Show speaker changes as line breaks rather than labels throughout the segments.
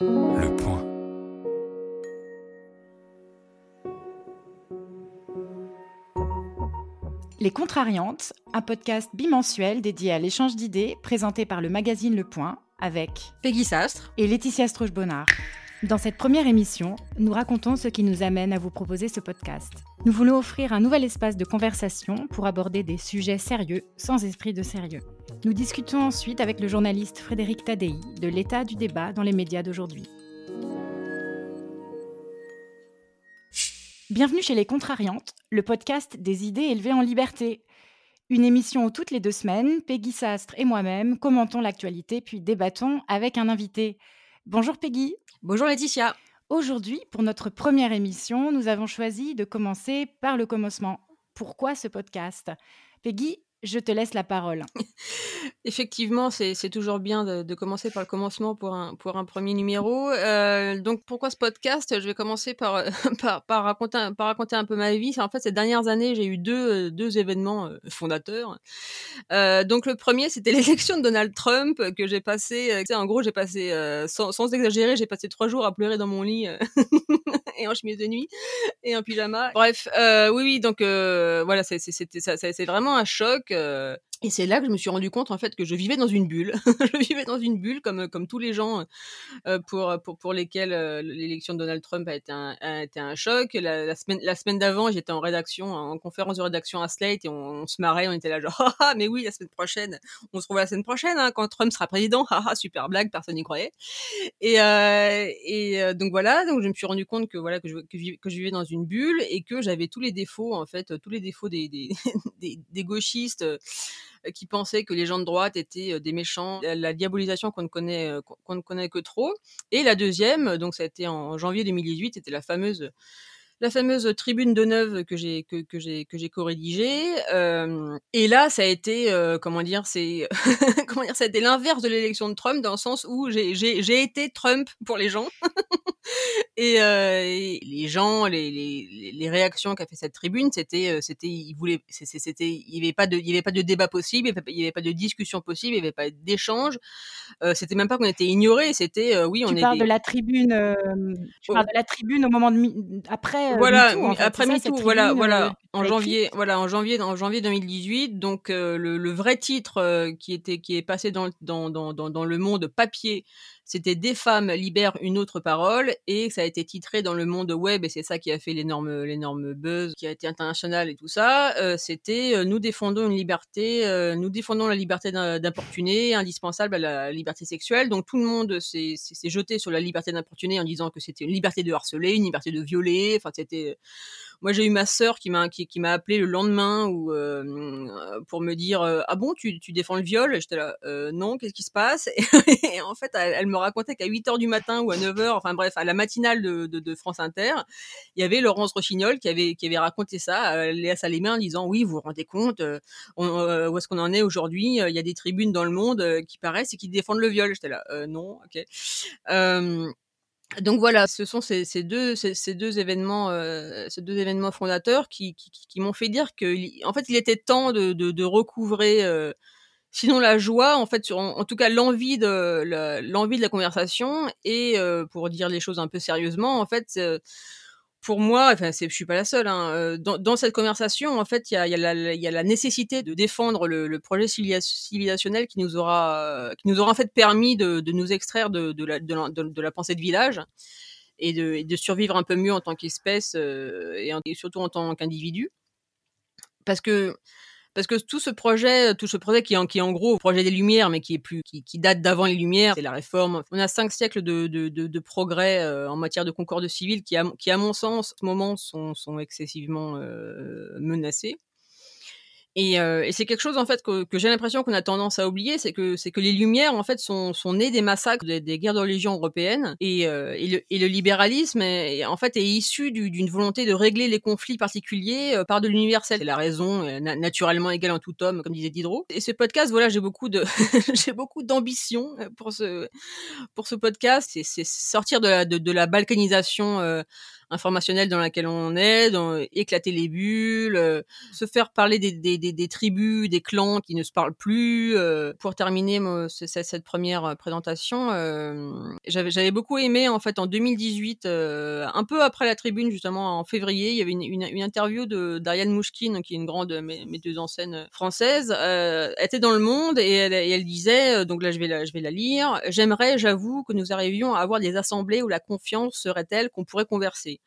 Le point.
Les Contrariantes, un podcast bimensuel dédié à l'échange d'idées présenté par le magazine Le Point avec
Peggy Sastre
et Laetitia Stroche-Bonnard. Dans cette première émission, nous racontons ce qui nous amène à vous proposer ce podcast. Nous voulons offrir un nouvel espace de conversation pour aborder des sujets sérieux sans esprit de sérieux. Nous discutons ensuite avec le journaliste Frédéric Tadei de l'état du débat dans les médias d'aujourd'hui. Bienvenue chez Les Contrariantes, le podcast des idées élevées en liberté. Une émission où toutes les deux semaines, Peggy Sastre et moi-même commentons l'actualité puis débattons avec un invité. Bonjour Peggy.
Bonjour Laetitia.
Aujourd'hui, pour notre première émission, nous avons choisi de commencer par le commencement. Pourquoi ce podcast? Peggy, je te laisse la parole.
Effectivement, c'est toujours bien de, commencer par le commencement pour un, premier numéro. Euh, donc, pourquoi ce podcast? Je vais commencer par, raconter, un peu ma vie. En fait, ces dernières années, j'ai eu deux, événements euh, fondateurs. Euh, donc, le premier, c'était l'élection de Donald Trump que j'ai passé. En gros, j'ai passé, sans, sans, exagérer, j'ai passé trois jours à pleurer dans mon lit et en chemise de nuit et en pyjama. Bref, oui, oui, donc voilà, c'est vraiment un choc. Euh, et c'est là que je me suis rendu compte en fait que je vivais dans une bulle. je vivais dans une bulle comme comme tous les gens euh, pour pour pour lesquels euh, l'élection de Donald Trump a été un a été un choc. La, semaine la semaine d'avant, j'étais en rédaction en conférence de rédaction à Slate et on, se marrait, on était là genre ah, mais oui la semaine prochaine, on se revoit la semaine prochaine hein, quand Trump sera président. Ah, ah super blague, personne n'y croyait. Et euh, et donc voilà, donc je me suis rendu compte que voilà que je que vivais dans une bulle et que j'avais tous les défauts en fait, tous les défauts des, des, des gauchistes qui pensaient que les gens de droite étaient des méchants, la diabolisation qu'on ne connaît qu'on ne connaît que trop. Et la deuxième, donc ça a été en janvier 2018, c'était la fameuse la fameuse tribune de Neuve que j'ai que, j'ai que j'ai co-rédigée. Euh, et là ça a été euh, comment dire c'est comment dire ça a été l'inverse de l'élection de Trump dans le sens où j'ai été Trump pour les gens et, euh, et, les gens les, les, les réactions qu'a fait cette tribune c'était c'était ils voulaient c'était il y avait pas de il y avait pas de débat possible il y avait pas de discussion possible il y avait pas d'échange c'était même pas qu'on était ignoré c'était oui on
tu parles de la tribune tu parles de la tribune au moment de après
voilà, MeToo, en fait. après MeToo, voilà, voilà, en janvier, voilà, en janvier, en janvier 2018. Donc euh, le, le, vrai titre euh, qui était, qui est passé dans, dans, dans, dans, le monde papier, c'était Des femmes libèrent une autre parole et ça a été titré dans le monde web et c'est ça qui a fait l'énorme, l'énorme buzz qui a été international et tout ça. Euh, c'était nous défendons une liberté, nous défendons la liberté d'importuner, indispensable à la liberté sexuelle. Donc tout le monde s'est jeté sur la liberté d'importuner en disant que c'était une liberté de harceler, une liberté de violer. Enfin, c'était moi j'ai eu ma sœur qui m'a qui, m'a appelé le lendemain ou euh, pour me dire ah bon tu, défends le viol? J'étais là euh, non qu'est-ce qui se passe? Et, en fait elle, me racontait qu'à 8 heures du matin ou à 9 heures enfin bref à la matinale de, France Inter il y avait Laurence Rochignol qui avait qui avait raconté ça Léa Salémé en disant oui vous vous rendez compte où est-ce qu'on en est aujourd'hui il y a des tribunes dans le monde qui paraissent et qui défendent le viol j'étais là non ok donc voilà, ce sont ces, deux, ces, deux événements, euh, ces deux événements fondateurs qui, m'ont fait dire que, en fait, il était temps de, recouvrer, euh, sinon la joie, en fait, en tout cas l'envie de l'envie de la conversation et euh, pour dire les choses un peu sérieusement, en fait pour moi, enfin, je suis pas la seule. Hein, dans, dans, cette conversation, en fait, il y a, la nécessité de défendre le, projet civilisationnel qui nous aura, qui nous aura en fait permis de, nous extraire de, la, pensée de village et de, et de survivre un peu mieux en tant qu'espèce euh, et, et, surtout en tant qu'individu. Parce que parce que tout ce projet, tout ce projet qui est en, gros projet des Lumières, mais qui est plus, qui, date d'avant les Lumières, c'est la réforme. On a cinq siècles de, de, de, de progrès euh, en matière de concorde civile qui, à, qui, à mon sens, en ce moment, sont, sont excessivement euh, menacés. Et, euh, et c'est quelque chose en fait que, que j'ai l'impression qu'on a tendance à oublier, c'est que c'est que les Lumières en fait sont, sont nées des massacres des, des guerres de religion européennes et, euh, et, le, et le libéralisme est, en fait est issu d'une volonté de régler les conflits particuliers euh, par de l'universel. C'est la raison euh, naturellement égale en tout homme, comme disait Diderot. Et ce podcast, voilà, j'ai beaucoup de j'ai beaucoup d'ambition pour ce pour ce podcast. C'est sortir de la de, de la balkanisation informationnelle dans laquelle on est, éclater les bulles, se faire parler des, des, des, tribus, des clans qui ne se parlent plus. pour terminer cette première présentation, j'avais j'avais beaucoup aimé en fait en 2018, un peu après la tribune justement en février, il y avait une, une, interview de d'Ariane Mouchkine qui est une grande metteuse en scène française. elle était dans le Monde et elle, et elle disait donc là je vais la, je vais la lire. J'aimerais, j'avoue, que nous arrivions à avoir des assemblées où la confiance serait telle qu'on pourrait converser,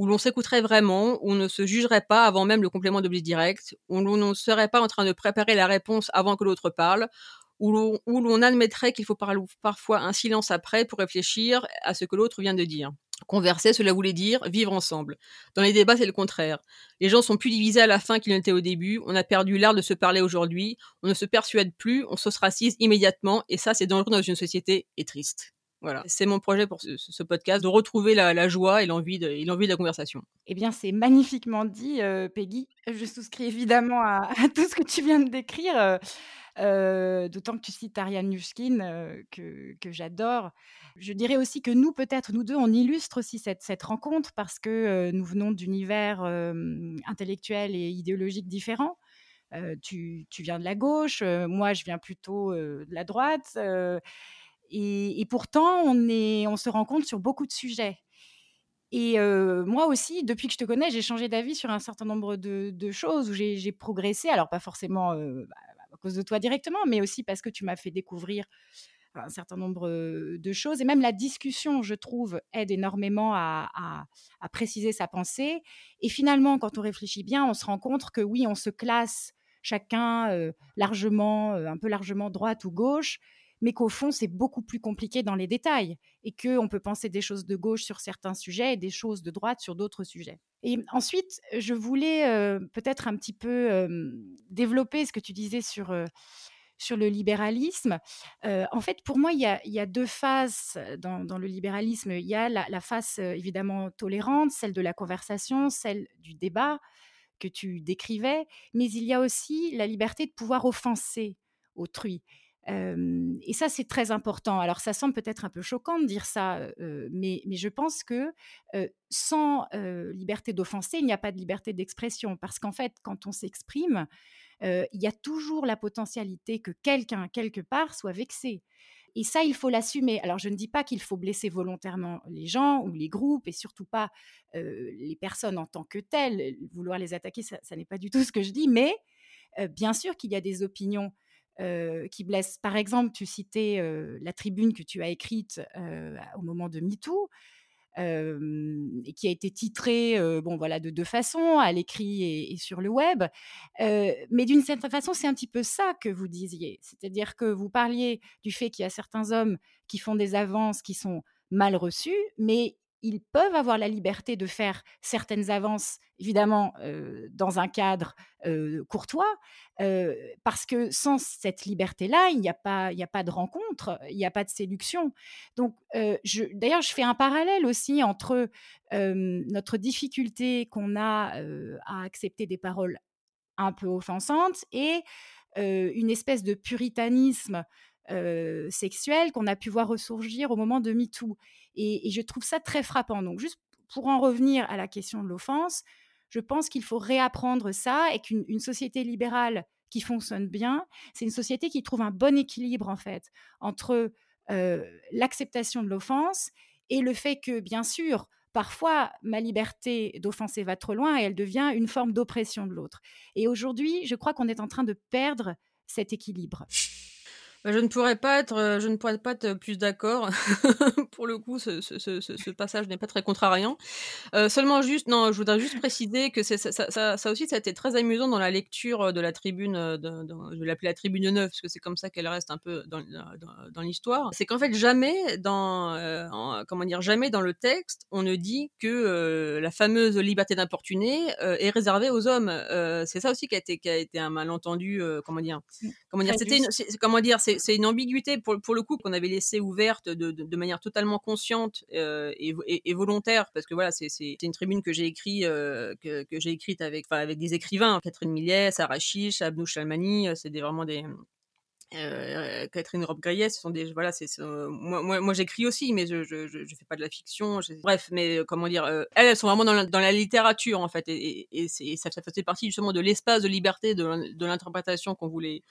où l'on s'écouterait vraiment, où on ne se jugerait pas avant même le complément d'objet direct, où l'on ne serait pas en train de préparer la réponse avant que l'autre parle, où l'on admettrait qu'il faut parfois un silence après pour réfléchir à ce que l'autre vient de dire. Converser, cela voulait dire vivre ensemble. Dans les débats, c'est le contraire. Les gens sont plus divisés à la fin qu'ils n'étaient au début. On a perdu l'art de se parler aujourd'hui. On ne se persuade plus. On s'ostracise immédiatement. Et ça, c'est dangereux dans une société et triste. Voilà, c'est mon projet pour ce, podcast, de retrouver la, joie et l'envie de, de, la conversation.
Eh bien, c'est magnifiquement dit, euh, Peggy. Je souscris évidemment à, tout ce que tu viens de décrire. Euh, euh, d'autant que tu cites Ariane Nushkin, euh, que, j'adore. Je dirais aussi que nous, peut-être, nous deux, on illustre aussi cette, cette rencontre parce que euh, nous venons d'univers intellectuels et idéologiques différents. Tu, tu, viens de la gauche, moi je viens plutôt de la droite. Et, pourtant, on, est, on se sur beaucoup de sujets. Et moi aussi, depuis que je te connais, j'ai changé d'avis sur un certain nombre de, choses où j'ai progressé. Alors, pas forcément bah, à cause de toi directement, mais aussi parce que tu m'as fait découvrir un certain nombre de choses. Et même la discussion, je trouve, aide énormément à, préciser sa pensée. Et finalement, quand on réfléchit bien, on se rend compte que oui, on se classe chacun largement, un peu largement droite ou gauche, mais qu'au fond, c'est beaucoup plus compliqué dans les détails et qu'on peut penser des choses de gauche sur certains sujets et des choses de droite sur d'autres sujets. Et ensuite, je voulais euh, peut-être un petit peu euh, développer ce que tu disais sur, euh, sur le libéralisme. en fait, pour moi, il y a, deux phases dans, le libéralisme. Il y a la, la face évidemment tolérante, celle de la conversation, celle du débat que tu décrivais, mais il y a aussi la liberté de pouvoir offenser autrui et ça, c'est très important. Alors, ça semble peut-être un peu choquant de dire ça, mais, je pense que sans liberté d'offenser, il n'y a pas de liberté d'expression. Parce qu'en fait, quand on s'exprime, il y a toujours la potentialité que quelqu'un, quelque part, soit vexé. Et ça, il faut l'assumer. Alors, je ne dis pas qu'il faut blesser volontairement les gens ou les groupes, et surtout pas les personnes en tant que telles. Vouloir les attaquer, ça, ça n'est pas du tout ce que je dis, mais bien sûr qu'il y a des opinions euh, qui blesse. Par exemple, tu citais euh, la tribune que tu as écrite euh, au moment de MeToo. et qui a été titrée bon voilà de deux façons à l'écrit et, sur le web mais d'une certaine façon c'est un petit peu ça que vous disiez c'est-à-dire que vous parliez du fait qu'il y a certains hommes qui font des avances qui sont mal reçues mais ils peuvent avoir la liberté de faire certaines avances, évidemment, dans un cadre courtois, parce que sans cette liberté-là, il n'y a, pas, a pas de rencontre, il n'y a pas de séduction. Donc, d'ailleurs, je fais un parallèle aussi entre notre difficulté qu'on a à accepter des paroles un peu offensantes et une espèce de puritanisme sexuel qu'on a pu voir ressurgir au moment de MeToo. Et, je trouve ça très frappant. Donc, juste pour en revenir à la question de l'offense, je pense qu'il faut réapprendre ça et qu'une société libérale qui fonctionne bien, c'est une société qui trouve un bon équilibre, en fait, entre l'acceptation de l'offense et le fait que, bien sûr, parfois, ma liberté d'offenser va trop loin et elle devient une forme d'oppression de l'autre. Et aujourd'hui, je crois qu'on est en train de perdre cet équilibre.
Bah, je ne pourrais pas être, euh, je ne pourrais pas être plus d'accord. Pour le coup, ce, ce, ce, ce passage n'est pas très contrariant. Euh, seulement juste, non, je voudrais juste préciser que ça, ça, ça, ça, aussi, ça a été très amusant dans la lecture de la tribune, euh, de, de, je vais l'appeler la tribune 9, parce que c'est comme ça qu'elle reste un peu dans, dans, dans l'histoire. C'est qu'en fait, jamais dans, euh, comment dire, jamais dans le texte, on ne dit que euh, la fameuse liberté d'importuner est réservée aux hommes. c'est ça aussi qui a été, qui a été un malentendu, comment dire, mmh. comment dire, c'était, comment dire, c'est une ambiguïté pour, le coup qu'on avait laissé ouverte de, manière totalement consciente euh, et, volontaire parce que voilà c'est une tribune que j'ai euh, écrite avec avec des écrivains Catherine Millet, Sarah Chiche, Abnou Chalmani, euh, c'est vraiment des Catherine Rob Gayet, ce sont des voilà, c'est moi, moi, moi j'écris aussi, mais je, je, je, fais pas de la fiction. bref, mais comment dire, elles, elles sont vraiment dans la, dans la littérature en fait, et, et, ça, faisait partie justement de l'espace de liberté de l'interprétation qu'on voulait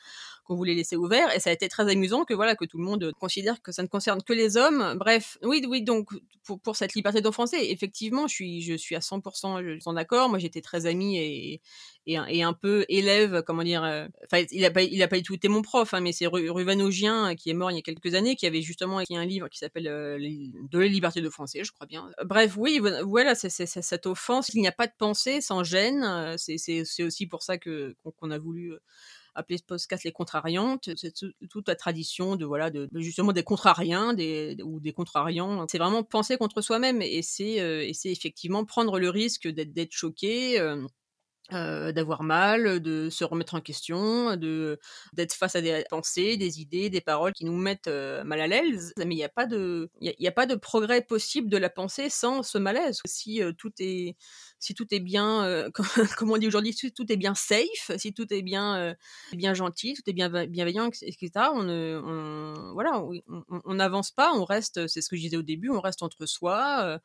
qu'on voulait laisser ouvert, et ça a été très amusant que voilà que tout le monde considère que ça ne concerne que les hommes. Bref, oui, oui, donc pour, pour cette liberté d'offenser, effectivement, je suis je suis à 100% en accord. Moi, j'étais très amie et, et, un peu élève, comment dire. Enfin, il a pas il a pas du tout été mon prof, hein, mais c'est Ruven Augien qui est mort il y a quelques années, qui avait justement écrit un livre qui s'appelle De la liberté de français, je crois bien. Bref, oui, voilà, c'est cette offense. Il n'y a pas de pensée sans gêne. C'est aussi pour ça que qu'on a voulu appeler ce podcast les contrariantes. C'est toute la tradition de voilà de, justement des contrariens des, ou des contrariants. C'est vraiment penser contre soi-même et c'est c'est effectivement prendre le risque d'être choqué. Euh, d'avoir mal, de se remettre en question, de d'être face à des pensées, des idées, des paroles qui nous mettent euh, mal à l'aise. Mais il n'y a pas de il y, a pas de progrès possible de la pensée sans ce malaise. Si euh, tout est si tout est bien, comme on dit aujourd'hui, si tout est bien safe, si tout est bien bien gentil, tout est bien bienveillant, etc. On, on voilà, on n'avance pas, on reste. C'est ce que je disais au début, on reste entre soi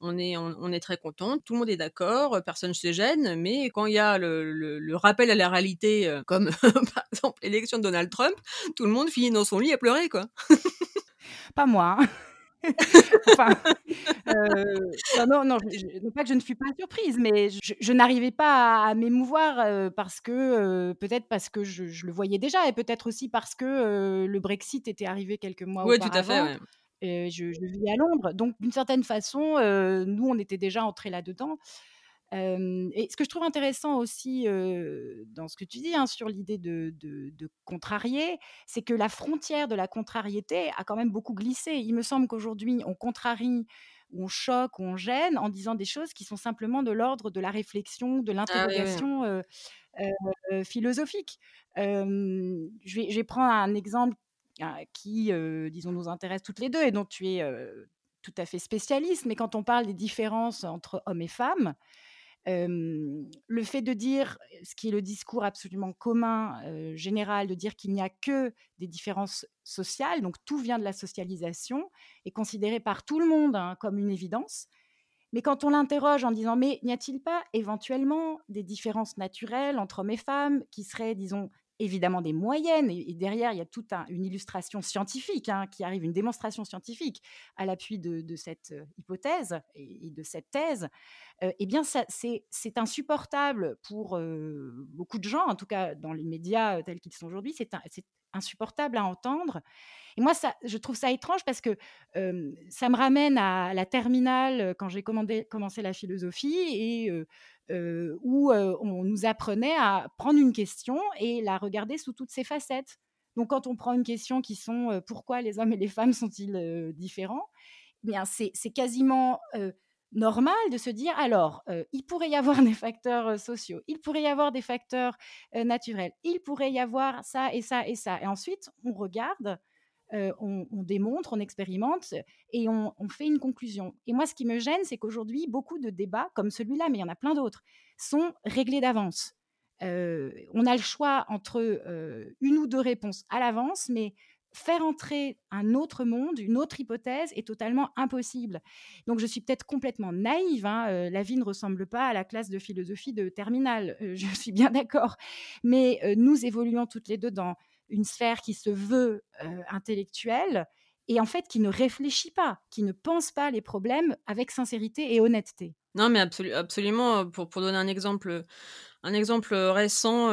on est, on, est très content, tout le monde est d'accord, personne ne se gêne, mais quand il y a le, rappel à la réalité, euh, comme par exemple l'élection de Donald Trump, tout le monde finit dans son lit à pleurer, quoi.
pas moi. Hein. enfin, euh, non, non, non, pas que je ne suis pas surprise, mais je, n'arrivais pas à, m'émouvoir euh, parce que peut-être parce que je, le voyais déjà et peut-être aussi parce que le Brexit était arrivé quelques mois
oui,
auparavant.
tout à fait. Ouais
je, vis à Londres. Donc, d'une certaine façon, nous, on était déjà entrés là-dedans. et ce que je trouve intéressant aussi dans ce que tu dis hein, sur l'idée de, de, contrarier, c'est que la frontière de la contrariété a quand même beaucoup glissé. Il me semble qu'aujourd'hui, on contrarie, on choque, on gêne en disant des choses qui sont simplement de l'ordre de la réflexion, de ah l'interrogation philosophique. je, vais, je vais prendre un exemple qui, disons, nous intéresse toutes les deux et dont tu es tout à fait spécialiste. Mais quand on parle des différences entre hommes et femmes, le fait de dire, ce qui est le discours absolument commun, général, de dire qu'il n'y a que des différences sociales, donc tout vient de la socialisation, est considéré par tout le monde hein, comme une évidence. Mais quand on l'interroge en disant, mais n'y a-t-il pas éventuellement des différences naturelles entre hommes et femmes qui seraient, disons, évidemment des moyennes, et, derrière, il y a toute une illustration scientifique hein, qui arrive, une démonstration scientifique à l'appui de, cette euh, hypothèse et, de cette thèse, euh, eh bien, c'est insupportable pour euh, beaucoup de gens, en tout cas dans les médias tels qu'ils sont aujourd'hui, c'est insupportable à entendre. Et moi, je trouve ça étrange parce que ça me ramène à la terminale quand j'ai commencé la philosophie et où on nous apprenait à prendre une question et la regarder sous toutes ses facettes. Donc, quand on prend une question qui sont pourquoi les hommes et les femmes sont-ils différents, eh bien c'est quasiment normal de se dire alors, il pourrait y avoir des facteurs sociaux, il pourrait y avoir des facteurs naturels, il pourrait y avoir ça et ça et ça. Et ensuite, on regarde on, démontre, on expérimente et on, fait une conclusion. Et moi, ce qui me gêne, c'est qu'aujourd'hui, beaucoup de débats, comme celui-là, mais il y en a plein d'autres, sont réglés d'avance. on a le choix entre une ou deux réponses à l'avance, mais faire entrer un autre monde, une autre hypothèse est totalement impossible. Donc je suis peut-être complètement naïve, hein, la vie ne ressemble pas à la classe de philosophie de terminale, je suis bien d'accord, mais nous évoluons toutes les deux dans une sphère qui se veut intellectuelle et en fait qui ne réfléchit pas, qui ne pense pas les problèmes avec sincérité et honnêteté.
Non, mais absolument. Pour, pour donner un exemple, un exemple récent,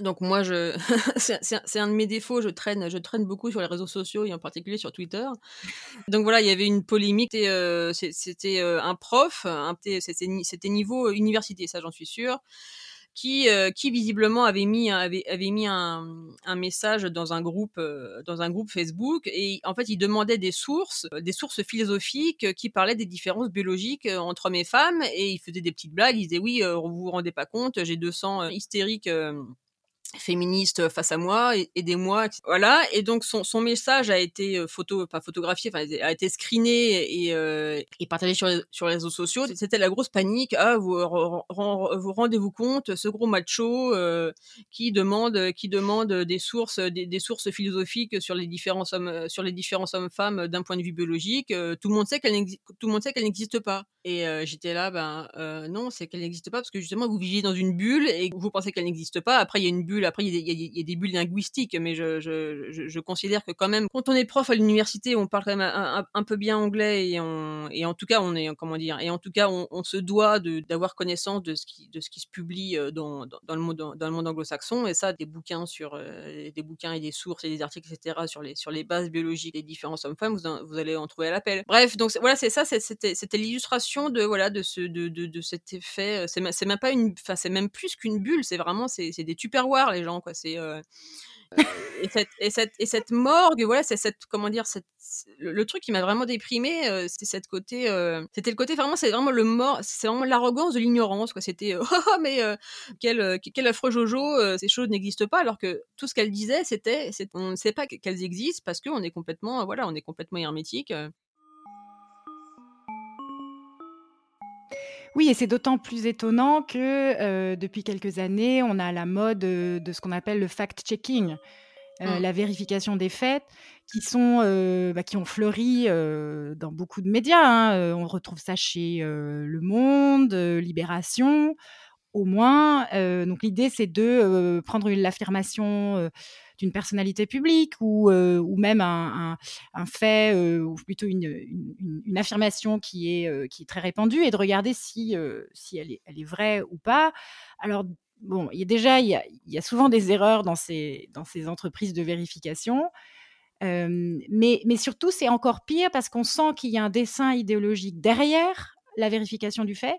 donc moi, je, c'est un de mes défauts. Je traîne, je traîne beaucoup sur les réseaux sociaux et en particulier sur Twitter. Donc voilà, il y avait une polémique. C'était un prof, c'était niveau université, ça j'en suis sûre qui, euh, qui visiblement avait mis, avait, avait mis un, un message dans un groupe, euh, dans un groupe Facebook et en fait il demandait des sources, des sources philosophiques qui parlaient des différences biologiques euh, entre hommes et femmes et il faisait des petites blagues. Il disait oui, vous vous rendez pas compte, j'ai 200 hystériques féministe face à moi, aidez-moi, voilà. Et donc son, son message a été photo, pas photographié, enfin a été screené et, et partagé sur les, sur réseaux sociaux. C'était la grosse panique. Ah, vous vous rendez-vous compte, ce gros macho qui demande qui demande des sources des, des, sources philosophiques sur les différents hommes sur les différents hommes-femmes d'un point de vue biologique. tout le monde sait qu'elle tout le monde sait qu'elle n'existe pas. Et j'étais là, ben non, c'est qu'elle n'existe pas parce que justement vous vivez dans une bulle et vous pensez qu'elle n'existe pas. Après il y a une bulle après, il y, a des bulles linguistiques, mais je, considère que quand même, quand on est prof à l'université, on parle quand même un, peu bien anglais et, en tout cas, on est comment dire, et en tout cas, on, se doit d'avoir connaissance de ce qui se publie euh, dans, le monde anglo-saxon. Et ça, des bouquins sur euh, des bouquins et des sources et des articles, etc. sur les bases biologiques des différents hommes-femmes, vous, allez en trouver à l'appel. Bref, donc voilà, c'est ça, c'était l'illustration de voilà de, cet effet. C'est même pas une, enfin c'est même plus qu'une bulle, c'est vraiment c'est des tupperwares les gens, quoi. C'est euh, et, cette, et, cette, et cette morgue, voilà, c'est cette, comment dire, cette, le, truc qui m'a vraiment déprimé, euh, c'est cette côté, euh, c'était le côté vraiment, c'est vraiment le mort, c'est vraiment l'arrogance de l'ignorance, quoi. C'était, oh, oh, mais quel, quel affreux Jojo, ces choses n'existent pas, alors que tout ce qu'elle disait, c'était, on ne sait pas qu'elles existent parce qu'on est complètement, voilà, on est complètement hermétique.
Oui, et c'est d'autant plus étonnant que euh, depuis quelques années, on a la mode euh, de ce qu'on appelle le fact-checking, euh, mmh. la vérification des faits, qui, sont, bah, qui ont fleuri dans beaucoup de médias. Hein. on retrouve ça chez Le Monde, Libération, au moins. donc l'idée, c'est de prendre l'affirmation d'une personnalité publique ou, euh, ou même un, un, fait euh, ou plutôt une, affirmation qui est, euh, qui est très répandue et de regarder si, si elle, est, elle est vraie ou pas. Alors, bon, y a déjà, il y a, y a souvent des erreurs dans ces, dans ces entreprises de vérification. mais, mais surtout, c'est encore pire parce qu'on sent qu'il y a un dessin idéologique derrière la vérification du fait,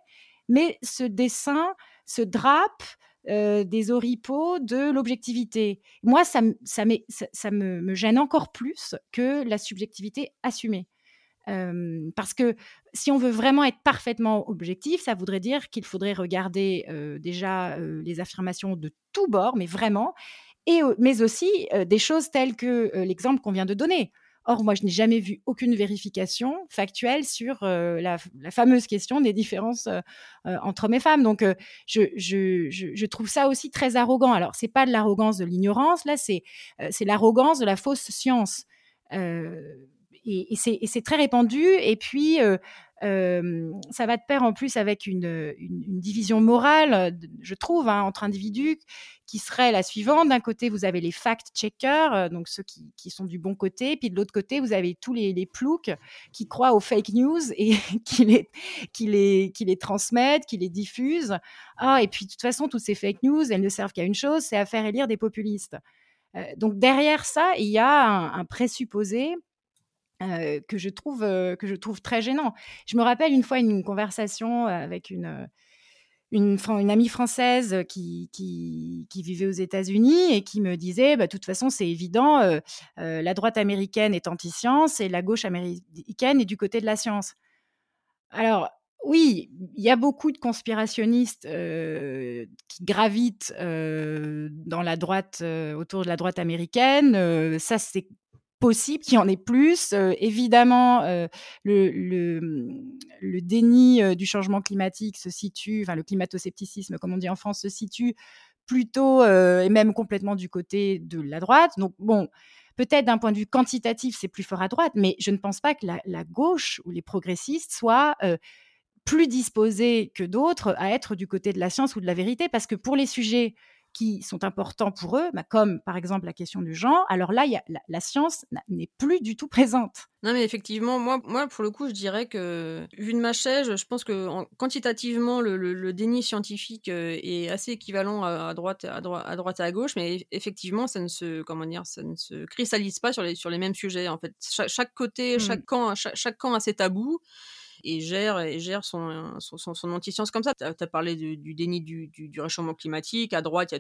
mais ce dessin se drape euh, des oripeaux de l'objectivité. Moi, ça, me, gêne encore plus que la subjectivité assumée. Euh, parce que si on veut vraiment être parfaitement objectif, ça voudrait dire qu'il faudrait regarder euh, déjà les affirmations de tous bords, mais vraiment, et, mais aussi des choses telles que l'exemple qu'on vient de donner. Or, moi, je n'ai jamais vu aucune vérification factuelle sur euh, la, fameuse question des différences euh, euh, entre hommes et femmes. Donc, je, je, trouve ça aussi très arrogant. Alors, c'est pas de l'arrogance de l'ignorance, là, c'est c'est l'arrogance de la fausse science. Et, c'est très répandu. Et puis, ça va de pair en plus avec une, division morale, je trouve, hein, entre individus, qui serait la suivante. D'un côté, vous avez les fact-checkers, donc ceux qui, sont du bon côté, puis de l'autre côté, vous avez tous les, les, ploucs qui croient aux fake news et qui les transmettent, qui les diffusent. Ah, et puis de toute façon, toutes ces fake news, elles ne servent qu'à une chose, c'est à faire élire des populistes. donc derrière ça, il y a un présupposé que, je trouve, que je trouve très gênant. Je me rappelle une fois une conversation avec une, une, amie française qui, qui, vivait aux États-Unis et qui me disait, bah, de toute façon, c'est évident, la droite américaine est anti-science et la gauche américaine est du côté de la science. Alors, oui, il y a beaucoup de conspirationnistes qui gravitent dans la droite, autour de la droite américaine. ça, c'est possible qu'il y en ait plus. Euh, évidemment, euh, le, déni euh, du changement climatique se situe, enfin le climato-scepticisme, comme on dit en France, se situe plutôt et même complètement du côté de la droite. Donc bon, peut-être d'un point de vue quantitatif, c'est plus fort à droite, mais je ne pense pas que la, gauche ou les progressistes soient plus disposés que d'autres à être du côté de la science ou de la vérité, parce que pour les sujets qui sont importants pour eux, bah, comme par exemple la question du genre, alors là, y a, la, science n'est plus du tout présente.
Non, mais effectivement, moi, moi, pour le coup, je dirais que, vu de ma chaise, je pense que quantitativement, le, déni scientifique euh, est assez équivalent à, droite, à, droite, à droite et à gauche, mais effectivement, ça ne se, comment dire, ça ne se cristallise pas sur les, sur les mêmes sujets. En fait, chaque, côté, chaque, mmh. camp, chaque, camp a ses tabous. Et gère, et gère son, son, anti-science comme ça. Tu as, parlé du, déni du, réchauffement climatique. À droite, il y, a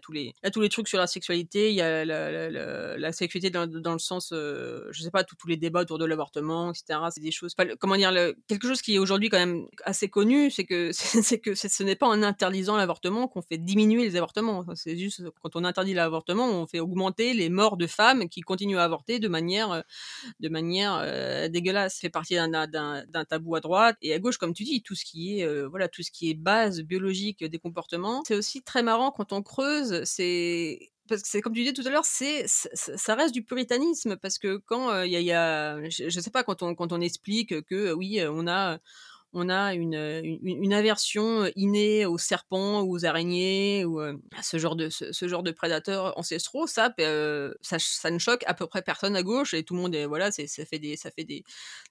tous les, trucs sur la sexualité. Il y a la, la, sexualité dans, dans, le sens, euh, je sais pas, tous les débats autour de l'avortement, etc. C'est des choses, comment dire, quelque chose qui est aujourd'hui quand même assez connu, c'est que, c'est que ce n'est pas en interdisant l'avortement qu'on fait diminuer les avortements. C'est juste quand on interdit l'avortement, on fait augmenter les morts de femmes qui continuent à avorter de manière, euh, de manière euh, dégueulasse. fait partie d'un tabou à droite et à gauche, comme tu dis, tout ce qui est, euh, voilà, tout ce qui est base biologique des comportements. C'est aussi très marrant quand on creuse. C'est parce que c'est comme tu disais tout à l'heure, c'est ça reste du puritanisme parce que quand il y, je, sais pas quand on quand on explique que oui on a on a une, une, aversion innée aux serpents aux araignées ou à ce genre de ce, genre de prédateurs ancestraux ça, ça, ne choque à peu près personne à gauche et tout le monde est voilà ça fait des ça fait des,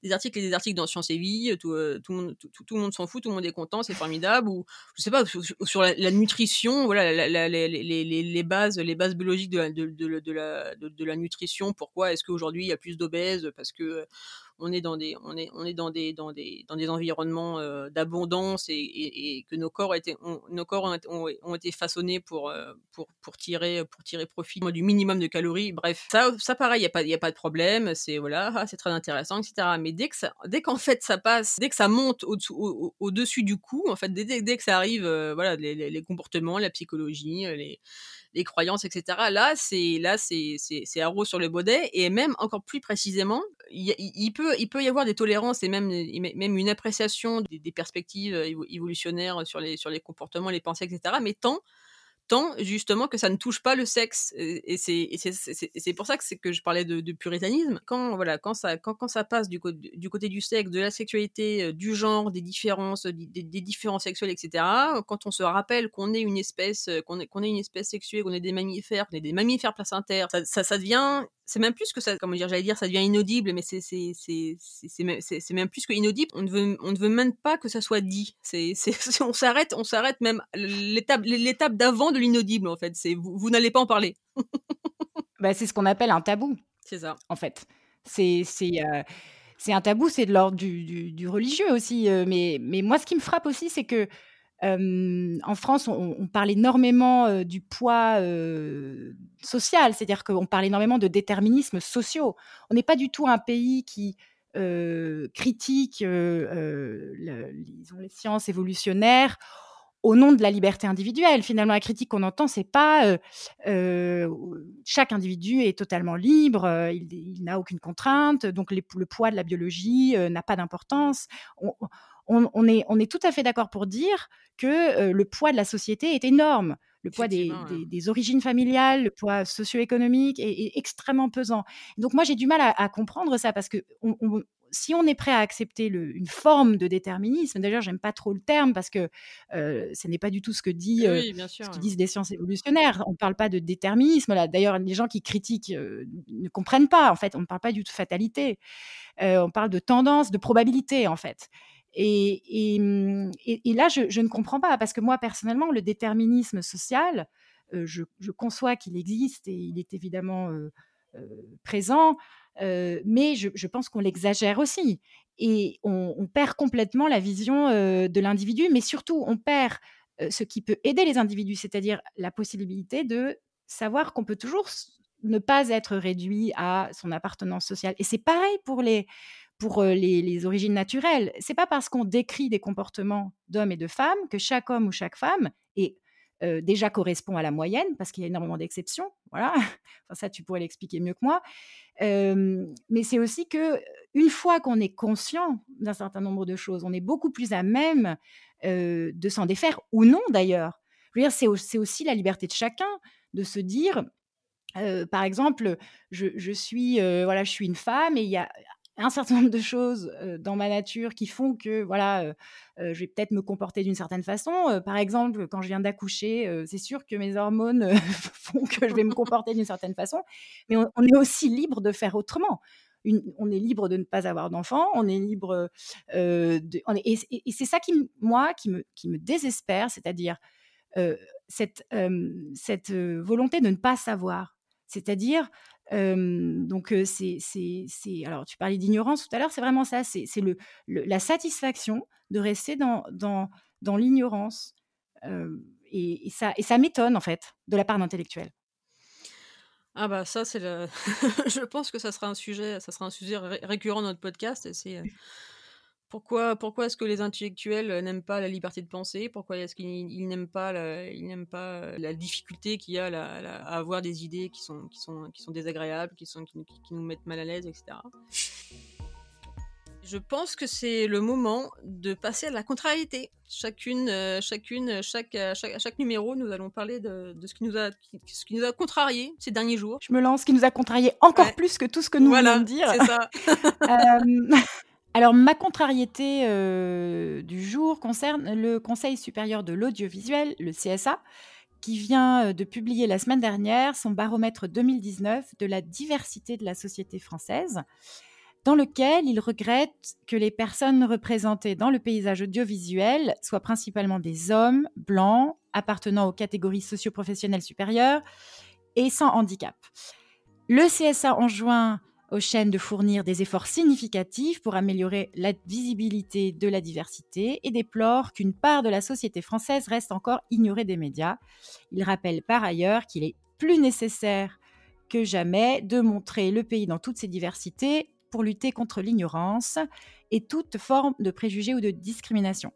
des, articles et des articles dans Science et Vie tout, tout, le monde tout, tout, le monde s'en fout tout le monde est content c'est formidable ou je sais pas sur, la, nutrition voilà les, les, les, bases les bases biologiques de la, de, de, de, la nutrition pourquoi est-ce qu'aujourd'hui il y a plus d'obèses parce que on est dans des, dans des, dans des, environnements euh, d'abondance et, que nos corps, ont, été façonnés pour, euh, pour, tirer, profit du minimum de calories. Bref, ça, ça pareil, il n'y a, pas, y a pas de problème, c'est voilà, ah, c'est très intéressant, etc. Mais dès que dès qu'en fait ça passe, dès que ça monte au-dessus du coup, en fait, dès, dès, que ça arrive, euh, voilà, les, les, comportements, la psychologie, les les croyances, etc. Là, c'est là, c'est c'est arrow sur le baudet et même encore plus précisément, il, peut il peut y avoir des tolérances et même même une appréciation des, des perspectives évolutionnaires sur les sur les comportements, les pensées, etc. Mais tant tant justement que ça ne touche pas le sexe. Et c'est pour ça que que je parlais de, puritanisme. Quand voilà, quand ça quand, quand ça passe du, côté du sexe, de la sexualité, euh, du genre, des différences, des, différences sexuelles, etc. Quand on se rappelle qu'on est une espèce, euh, qu'on est est une espèce sexuée, qu'on est des mammifères, qu'on est des mammifères placentaires, ça, ça, ça devient c'est même plus que ça, comment dire, j'allais dire, ça devient inaudible, mais c'est c'est c'est c'est même plus que inaudible. On ne veut on ne veut même pas que ça soit dit. C'est on s'arrête on s'arrête même l'étape l'étape d'avant de l'inaudible en fait. C'est vous, vous n'allez pas en parler.
bah, c'est ce qu'on appelle un tabou.
C'est ça.
En fait, c'est c'est euh, c'est un tabou, c'est de l'ordre du, du, du, religieux aussi. Euh, mais mais moi, ce qui me frappe aussi, c'est que en France, on, parle énormément du poids social, c'est-à-dire qu'on parle énormément de déterminismes sociaux. On n'est pas du tout un pays qui critique les sciences évolutionnaires au nom de la liberté individuelle. Finalement, la critique qu'on entend, c'est pas chaque individu est totalement libre, il, n'a aucune contrainte, donc le poids de la biologie n'a pas d'importance on, est, on est tout à fait d'accord pour dire que le poids de la société est énorme. Le poids des, origines familiales, le poids socio-économique est, extrêmement pesant. Donc moi, j'ai du mal à, comprendre ça parce que si on est prêt à accepter une forme de déterminisme, d'ailleurs, j'aime pas trop le terme parce que ce n'est pas du tout ce que dit, ce disent des sciences évolutionnaires. On ne parle pas de déterminisme là. D'ailleurs, les gens qui critiquent ne comprennent pas. En fait, on ne parle pas du tout de fatalité. on parle de tendance, de probabilité en fait. Mmh, et, là, je, ne comprends pas, parce que moi, personnellement, le déterminisme social, je, conçois qu'il existe et il est évidemment présent, mais je, pense qu'on l'exagère aussi. Et on, perd complètement la vision de l'individu, mais surtout, on perd ce qui peut aider les individus, c'est-à-dire la possibilité de savoir qu'on peut toujours ne pas être réduit à son appartenance sociale. Et c'est pareil pour les, pour les, origines naturelles. C'est pas parce qu'on décrit des comportements d'hommes et de femmes que chaque homme ou chaque femme est déjà correspond à la moyenne, parce qu'il y a énormément d'exceptions. Voilà, enfin, ça tu pourrais l'expliquer mieux que moi. mais c'est aussi que une fois qu'on est conscient d'un certain nombre de choses, on est beaucoup plus à même de s'en défaire ou non d'ailleurs. C'est aussi la liberté de chacun de se dire, par exemple, je, je suis voilà, je suis une femme et il y a un certain nombre de choses dans ma nature qui font que voilà, je vais peut-être me comporter d'une certaine façon. par exemple, quand je viens d'accoucher, c'est sûr que mes hormones font que je vais me comporter d'une certaine façon, mais on, est aussi libre de faire autrement. on est libre de ne pas avoir d'enfant, on est libre et, c'est ça qui moi qui me qui me désespère, c'est-à-dire cette cette volonté de ne pas savoir, c'est-à-dire donc c'est, c'est, c'est, alors tu parlais d'ignorance tout à l'heure, c'est vraiment ça, c'est, c'est le, la satisfaction de rester dans, dans, dans l'ignorance. Et, et, ça, et ça m'étonne en fait de la part d'intellectuels.
Ah bah ça c'est le je pense que ça sera un sujet ça sera un sujet récurrent dans notre podcast c'est pourquoi, pourquoi est-ce que les intellectuels euh, n'aiment pas la liberté de penser? Pourquoi est-ce qu'ils n'aiment pas, la, n'aiment pas euh, la difficulté qu'il y a à avoir des idées qui sont, qui sont, qui sont désagréables, qui, sont, qui, nous mettent mal à l'aise, etc. Je pense que c'est le moment de passer à la contrariété. Chacune, euh, chacune, chaque, chaque, chaque, numéro, nous allons parler de, ce, qui nous a, ce qui nous a contrarié ces derniers jours.
Je me lance, ce qui nous a contrarié encore plus que tout ce que nous
voilà,
venons de dire.
C'est ça.
Alors, ma contrariété euh, du jour concerne le Conseil supérieur de l'audiovisuel, le CSA, qui vient euh, de publier la semaine dernière son baromètre 2019 de la diversité de la société française, dans lequel il regrette que les personnes représentées dans le paysage audiovisuel soient principalement des hommes blancs appartenant aux catégories socio-professionnelles supérieures et sans handicap. Le CSA enjoint aux chaînes de fournir des efforts significatifs pour améliorer la visibilité de la diversité et déplore qu'une part de la société française reste encore ignorée des médias. Il rappelle par ailleurs qu'il est plus nécessaire que jamais de montrer le pays dans toutes ses diversités pour lutter contre l'ignorance et toute forme de préjugés ou de discrimination.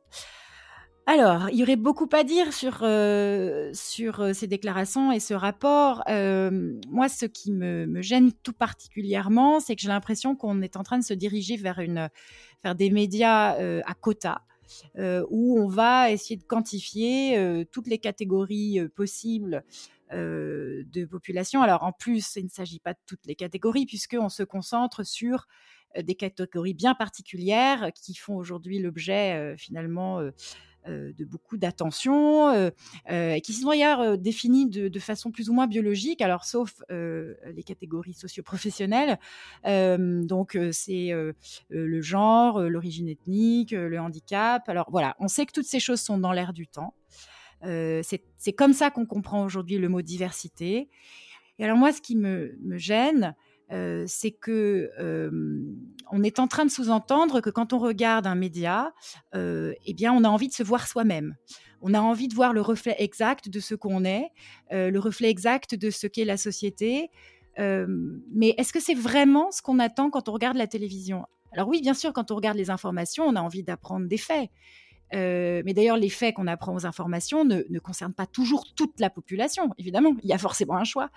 Alors, il y aurait beaucoup à dire sur, euh, sur euh, ces déclarations et ce rapport. Euh, moi, ce qui me, gêne tout particulièrement, c'est que j'ai l'impression qu'on est en train de se diriger vers, une, vers des médias à quota. où on va essayer de quantifier toutes les catégories possibles de population. Alors en plus, il ne s'agit pas de toutes les catégories, puisqu'on se concentre sur des catégories bien particulières qui font aujourd'hui l'objet finalement de beaucoup d'attention, euh, euh, qui sont d'ailleurs définies de, façon plus ou moins biologique, alors sauf les catégories socio-professionnelles. donc c'est le genre, l'origine ethnique, le handicap. Alors voilà, on sait que toutes ces choses sont dans l'air du temps. c'est comme ça qu'on comprend aujourd'hui le mot diversité. Et alors moi, ce qui me, me gêne, euh, c'est que on est en train de sous-entendre que quand on regarde un média, euh, eh bien, on a envie de se voir soi-même. On a envie de voir le reflet exact de ce qu'on est, euh, le reflet exact de ce qu'est la société. mais est-ce que c'est vraiment ce qu'on attend quand on regarde la télévision? Alors oui, bien sûr, quand on regarde les informations, on a envie d'apprendre des faits. Euh, mais d'ailleurs, les faits qu'on apprend aux informations ne, ne, concernent pas toujours toute la population, évidemment. Il y a forcément un choix.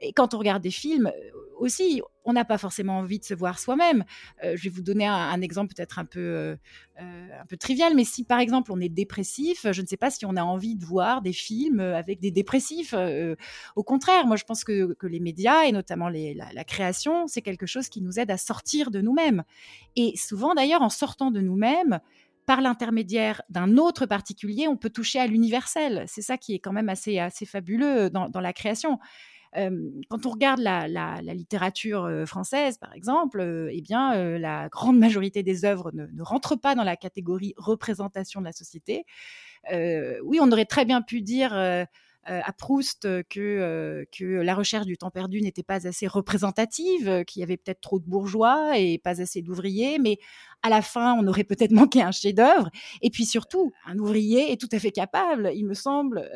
Et quand on regarde des films euh, aussi, on n'a pas forcément envie de se voir soi-même. Euh, je vais vous donner un, exemple peut-être un peu, un peu trivial, mais si par exemple on est dépressif, je ne sais pas si on a envie de voir des films avec des dépressifs. au contraire, moi je pense que, les médias et notamment la création, c'est quelque chose qui nous aide à sortir de nous-mêmes. Et souvent d'ailleurs, en sortant de nous-mêmes, par l'intermédiaire d'un autre particulier, on peut toucher à l'universel. C'est ça qui est quand même assez, fabuleux dans, la création. quand on regarde la, littérature française, par exemple, eh bien, la grande majorité des œuvres ne, rentrent pas dans la catégorie représentation de la société. oui, on aurait très bien pu dire à Proust que, que la recherche du temps perdu n'était pas assez représentative, qu'il y avait peut-être trop de bourgeois et pas assez d'ouvriers, mais à la fin, on aurait peut-être manqué un chef-d'œuvre. Et puis surtout, un ouvrier est tout à fait capable, il me semble,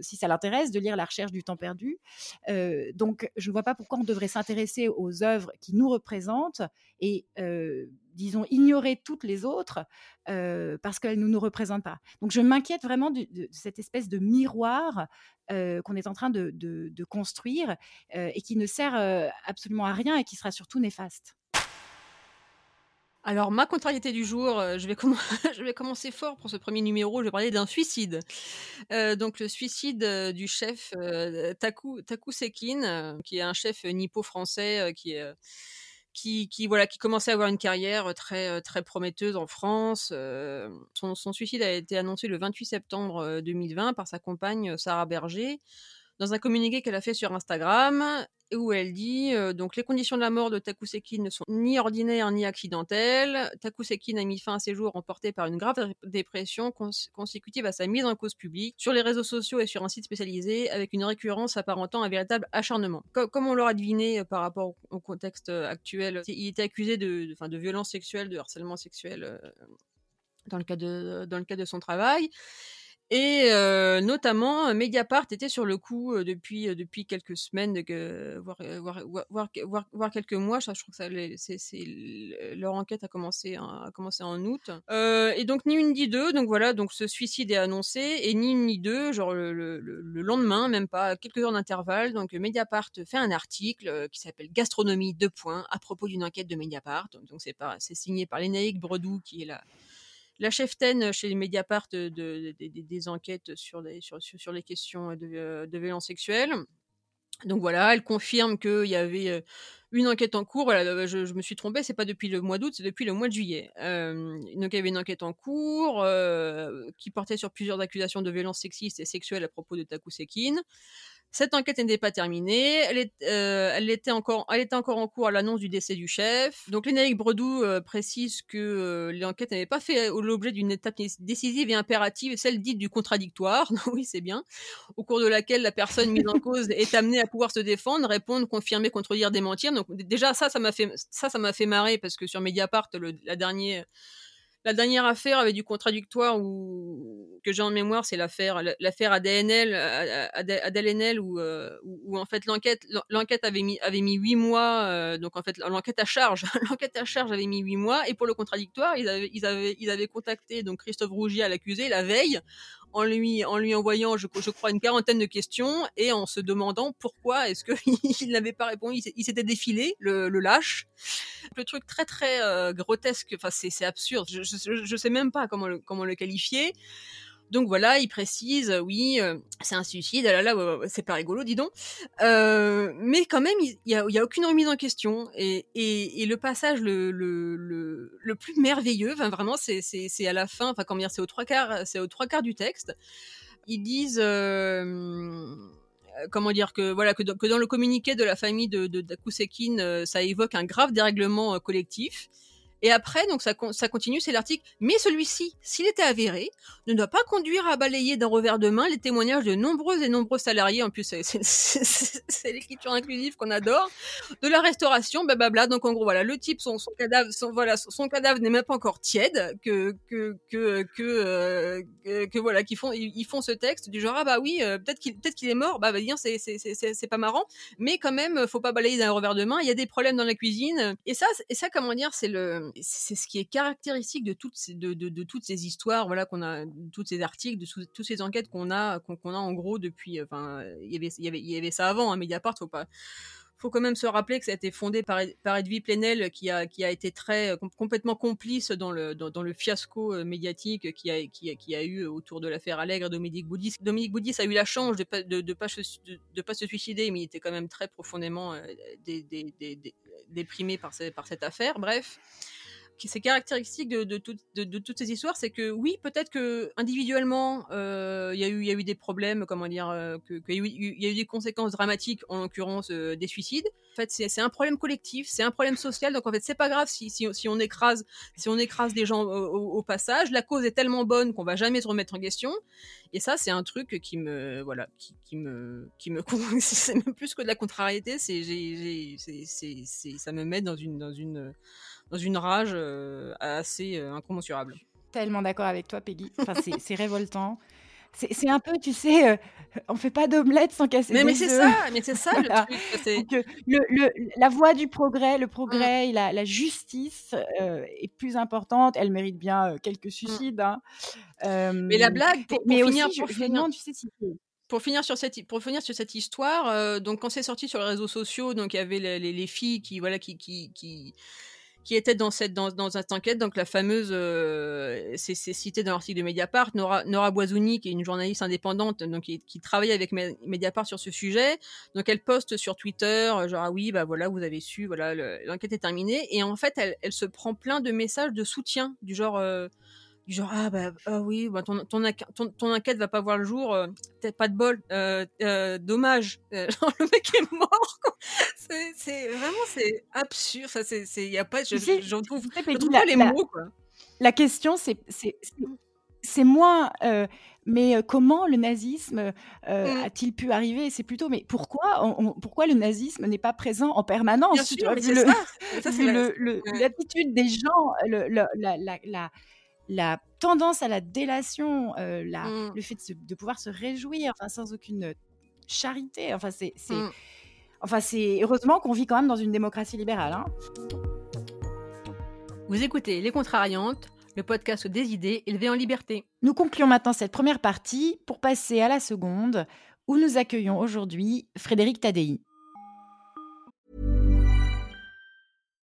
si ça l'intéresse, de lire la recherche du temps perdu. donc, je ne vois pas pourquoi on devrait s'intéresser aux œuvres qui nous représentent et disons, ignorer toutes les autres parce qu'elles ne nous représentent pas. Donc je m'inquiète vraiment de, cette espèce de miroir qu'on est en train de construire et qui ne sert absolument à rien et qui sera surtout néfaste.
Alors, ma contrariété du jour, je, vais je, vais commencer fort pour ce premier numéro. Je vais parler d'un suicide. donc, le suicide du chef Taku, Taku Sekin, qui est un chef nippo-français qui voilà, qui commençait à avoir une carrière très, prometteuse en France. son, suicide a été annoncé le 28 septembre 2020 par sa compagne Sarah Berger dans un communiqué qu'elle a fait sur Instagram où elle dit donc les conditions de la mort de Takuseki ne sont ni ordinaires ni accidentelles. Takuseki a mis fin à ses jours emporté par une grave dépression consécutive à sa mise en cause publique sur les réseaux sociaux et sur un site spécialisé avec une récurrence apparentant un véritable acharnement. comme on l'aura deviné par rapport au contexte actuel, il était accusé de, de, de violence sexuelle, de harcèlement sexuel dans le cas dans le cadre de son travail. Et euh, notamment, Mediapart était sur le coup euh, depuis, euh, depuis quelques semaines, voire, voire, quelques mois. Je, crois que leur enquête a commencé, a commencé en août. et donc, ni une ni deux. Donc voilà, donc ce suicide est annoncé. Et ni une ni deux, genre le, le, le lendemain, même pas, quelques heures d'intervalle. Donc Mediapart fait un article qui s'appelle Gastronomie 2 points à propos d'une enquête de Mediapart. Donc c'est, signé par Lénaïque Bredou, qui est la la cheftaine chez les Mediapart de, des enquêtes sur les, sur, sur les questions de, euh, de violence sexuelle. Donc voilà, elle confirme qu'il y avait euh, une enquête en cours. Voilà, je, me suis trompée, c'est pas depuis le mois d'août, c'est depuis le mois de juillet. Euh, donc il y avait une enquête en cours qui portait sur plusieurs accusations de violence sexiste et sexuelle à propos de Taku Sekin. Cette enquête n'était pas terminée. Elle, euh, elle, était encore, elle était encore en cours à l'annonce du décès du chef. Donc Lénaïque Bredou euh, précise que euh, l'enquête n'avait pas fait l'objet d'une étape décisive et impérative, celle dite du contradictoire. oui, c'est bien. Au cours de laquelle la personne mise en cause est amenée à pouvoir se défendre, répondre, confirmer, contredire, démentir. Donc déjà ça, ça m'a fait ça, ça m'a fait marrer parce que sur Mediapart, le, la dernière la dernière affaire avait du contradictoire ou que j'ai en mémoire, c'est l'affaire l'affaire ADNL ADLNL où, euh, où, en fait l'enquête l'enquête avait mis avait mis huit mois euh, donc en fait l'enquête à charge l'enquête à charge avait mis huit mois et pour le contradictoire ils avaient ils avaient ils avaient contacté donc Christophe Rougier à l'accusé la veille en lui, en lui envoyant, je, crois, une quarantaine de questions et en se demandant pourquoi est-ce qu'il n'avait pas répondu. Il s'était défilé, le, le, lâche. Le truc très très euh, grotesque, enfin c'est absurde. Je, je, sais même pas comment le, comment le qualifier. Donc voilà, il précise, euh, oui, euh, c'est un suicide, ah là c'est pas rigolo, dis donc. Euh, mais quand même, il y a, aucune remise en question. Et, le passage le, plus merveilleux, vraiment, c'est à la fin, enfin comment c'est aux trois quarts, du texte. Ils disent. Comment dire que voilà que, dans le communiqué de la famille de, de ça évoque un grave dérèglement collectif et après, donc ça, ça continue, c'est l'article. Mais celui-ci, s'il était avéré, ne doit pas conduire à balayer d'un revers de main les témoignages de nombreux et nombreux salariés. En plus, c'est l'écriture inclusive qu'on adore. De la restauration, blablabla. Donc en gros, voilà, le type, son, son cadavre, son, voilà, son cadavre n'est même pas encore tiède que que que que, euh, que, voilà, qu'ils font ils, font ce texte du genre ah bah oui, euh, peut-être qu'il peut-être qu'il est mort. Bah, bah c'est c'est pas marrant. Mais quand même, faut pas balayer d'un revers de main. Il y a des problèmes dans la cuisine. Et ça, et ça, comment dire, c'est le c'est ce qui est caractéristique de toutes ces, de, de, de toutes ces histoires, voilà, qu'on a, toutes ces articles, de toutes ces enquêtes qu'on a, qu'on a en gros depuis, enfin, il y avait, il y avait, y avait ça avant, hein, Mediapart, faut pas, faut quand même se rappeler que ça a été fondé par, par Edwy Plenel, qui a, qui a été très complètement complice dans le, dans, le fiasco euh, médiatique qui a, qui, a, qui a eu autour de l'affaire Allègre Dominique Boudis. Dominique Boudis a eu la chance de pas, de, pas, de, de, pas se suicider, mais il était quand même très profondément euh, dé, dé, dé, déprimé par, par cette affaire. Bref c'est caractéristique de, toutes ces histoires, c'est que oui, peut-être que individuellement, euh, il y a eu, des problèmes, comment dire, euh, que, y, a eu des conséquences dramatiques, en l'occurrence euh, des suicides. En fait, c'est un problème collectif, c'est un problème social. Donc en fait, c'est pas grave si, on écrase, si on écrase des gens au, passage. La cause est tellement bonne qu'on va jamais se remettre en question. Et ça, c'est un truc qui me, voilà, qui, me, qui me, c'est même plus que de la contrariété. Ça me met dans une, dans une dans une rage euh, assez euh, incommensurable.
Tellement d'accord avec toi, Peggy. Enfin, c'est révoltant. C'est un peu, tu sais, euh, on fait pas d'omelette sans casser
mais, mais c'est ça, mais c'est ça le truc.
le, la voie du progrès, le progrès, mm. la, la, justice est plus importante. Elle mérite bien quelques mm. suicides. Hein.
mais la blague, pour, mais finir, aussi, pour finir, tu sais, si pour finir sur cette pour finir sur cette histoire, donc quand c'est sorti sur les réseaux sociaux, donc il y avait les, les, les filles qui voilà qui qui, qui qui était dans cette dans, dans cette enquête, donc la fameuse, euh, c'est cité dans l'article de Mediapart, Nora, Nora Boisouni, qui est une journaliste indépendante, donc qui, qui travaille avec Mediapart sur ce sujet. Donc elle poste sur Twitter, genre ah oui, bah voilà, vous avez su, voilà, l'enquête est terminée, et en fait elle, elle se prend plein de messages de soutien du genre. Euh, du genre ah bah ah oui bah ton ton, ton, ton enquête va pas voir le jour euh, pas de bol euh, euh, dommage. Euh, le mec est mort c'est vraiment c'est absurde. Ça c'est c'est y a pas je, je, trouve, je trouve pas les mots quoi.
la question c'est c'est c'est moins euh, mais comment le nazisme euh, mmh. a-t-il pu arriver? C'est plutôt, mais pourquoi, on, pourquoi le nazisme n'est pas présent en permanence
Bien sûr, vu
l'attitude des gens, le, la, la, la, tendance à la délation, euh, la, mmh. le fait de, pouvoir se réjouir, enfin, sans aucune charité. Enfin, c'est, mmh. enfin, c'est heureusement qu'on vit quand même dans une démocratie libérale. Hein.
Vous écoutez Les Contrariantes, le podcast des idées élevées en liberté.
Nous concluons maintenant cette première partie pour passer à la seconde, où nous accueillons aujourd'hui Frédéric Tadei.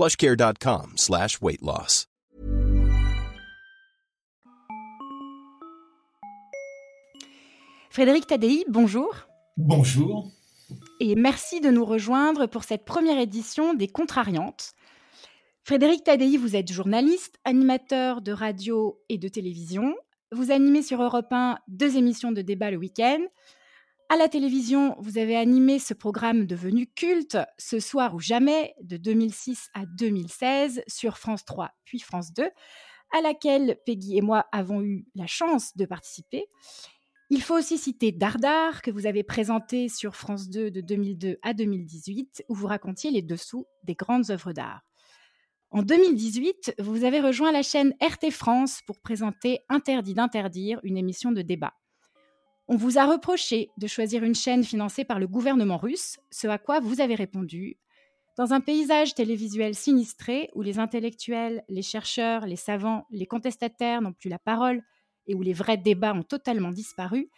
plushcare.com slash weight loss.
Frédéric Tadei, bonjour.
Bonjour.
Et merci de nous rejoindre pour cette première édition des Contrariantes. Frédéric Tadei, vous êtes journaliste, animateur de radio et de télévision. Vous animez sur Europe 1 deux émissions de débat le week-end. À la télévision, vous avez animé ce programme devenu culte, Ce soir ou jamais, de 2006 à 2016, sur France 3 puis France 2, à laquelle Peggy et moi avons eu la chance de participer. Il faut aussi citer Dardar, que vous avez présenté sur France 2 de 2002 à 2018, où vous racontiez les dessous des grandes œuvres d'art. En 2018, vous avez rejoint la chaîne RT France pour présenter Interdit d'interdire, une émission de débat. On vous a reproché de choisir une chaîne financée par le gouvernement russe, ce à quoi vous avez répondu Dans un paysage télévisuel sinistré où les intellectuels, les chercheurs, les savants, les contestataires n'ont plus la parole et où les vrais débats ont totalement disparu,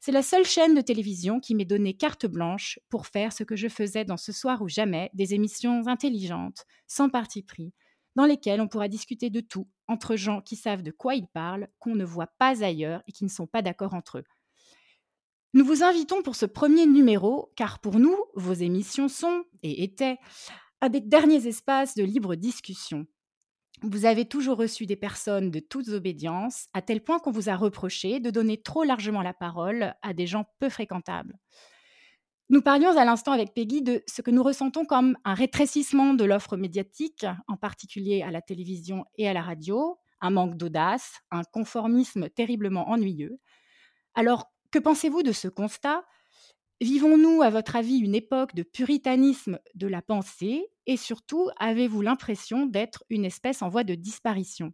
c'est la seule chaîne de télévision qui m'ait donné carte blanche pour faire ce que je faisais dans Ce soir ou jamais, des émissions intelligentes, sans parti pris, dans lesquelles on pourra discuter de tout, entre gens qui savent de quoi ils parlent, qu'on ne voit pas ailleurs et qui ne sont pas d'accord entre eux. Nous vous invitons pour ce premier numéro, car pour nous, vos émissions sont, et étaient, un des derniers espaces de libre discussion, vous avez toujours reçu des personnes de toutes obédiences, à tel point qu'on vous a reproché de donner trop largement la parole à des gens peu fréquentables. Nous parlions à l'instant avec Peggy de ce que nous ressentons comme un rétrécissement de l'offre médiatique, en particulier à la télévision et à la radio, un manque d'audace, un conformisme terriblement ennuyeux. Alors, que pensez-vous de ce constat? Vivons-nous, à votre avis, une époque de puritanisme de la pensée? Et surtout, avez-vous l'impression d'être une espèce en voie de disparition?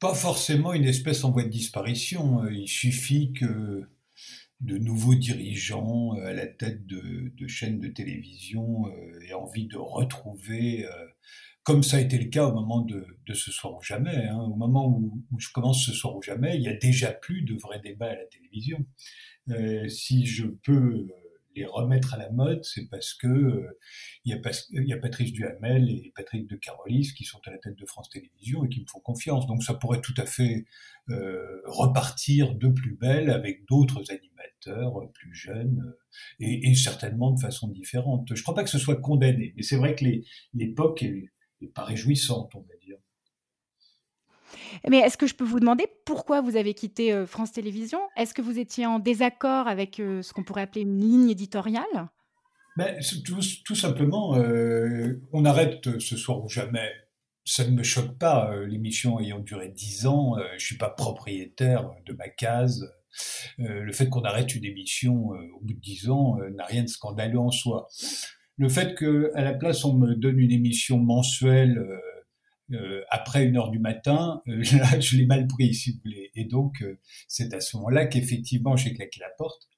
Pas forcément une espèce en voie de disparition. Il suffit que de nouveaux dirigeants à la tête de, chaînes de télévision euh, aient envie de retrouver, euh, comme ça a été le cas au moment de, Ce soir ou jamais, hein. au moment où, où, je commence Ce soir ou jamais, il y a déjà plus de vrais débats à la télévision. Euh, si je peux les remettre à la mode, c'est parce que euh, il y, a Patrice Duhamel et Patrick de Carolis qui sont à la tête de France Télévisions et qui me font confiance. Donc ça pourrait tout à fait euh, repartir de plus belle avec d'autres animateurs plus jeunes et, certainement de façon différente. Je ne crois pas que ce soit condamné, mais c'est vrai que l'époque est, pas réjouissante, on va dire.
Mais est-ce que je peux vous demander pourquoi vous avez quitté euh, France Télévisions? Est-ce que vous étiez en désaccord avec euh, ce qu'on pourrait appeler une ligne éditoriale?
Ben, tout, simplement, euh, on arrête ce soir ou jamais. Ça ne me choque pas, l'émission ayant duré dix ans, je ne suis pas propriétaire de ma case. le fait qu'on arrête une émission au bout de dix ans n'a rien de scandaleux en soi. Le fait qu'à la place on me donne une émission mensuelle euh, après une heure du matin, euh, là, je l'ai mal pris, si vous voulez. Et donc, euh, c'est à ce moment-là qu'effectivement, j'ai claqué la porte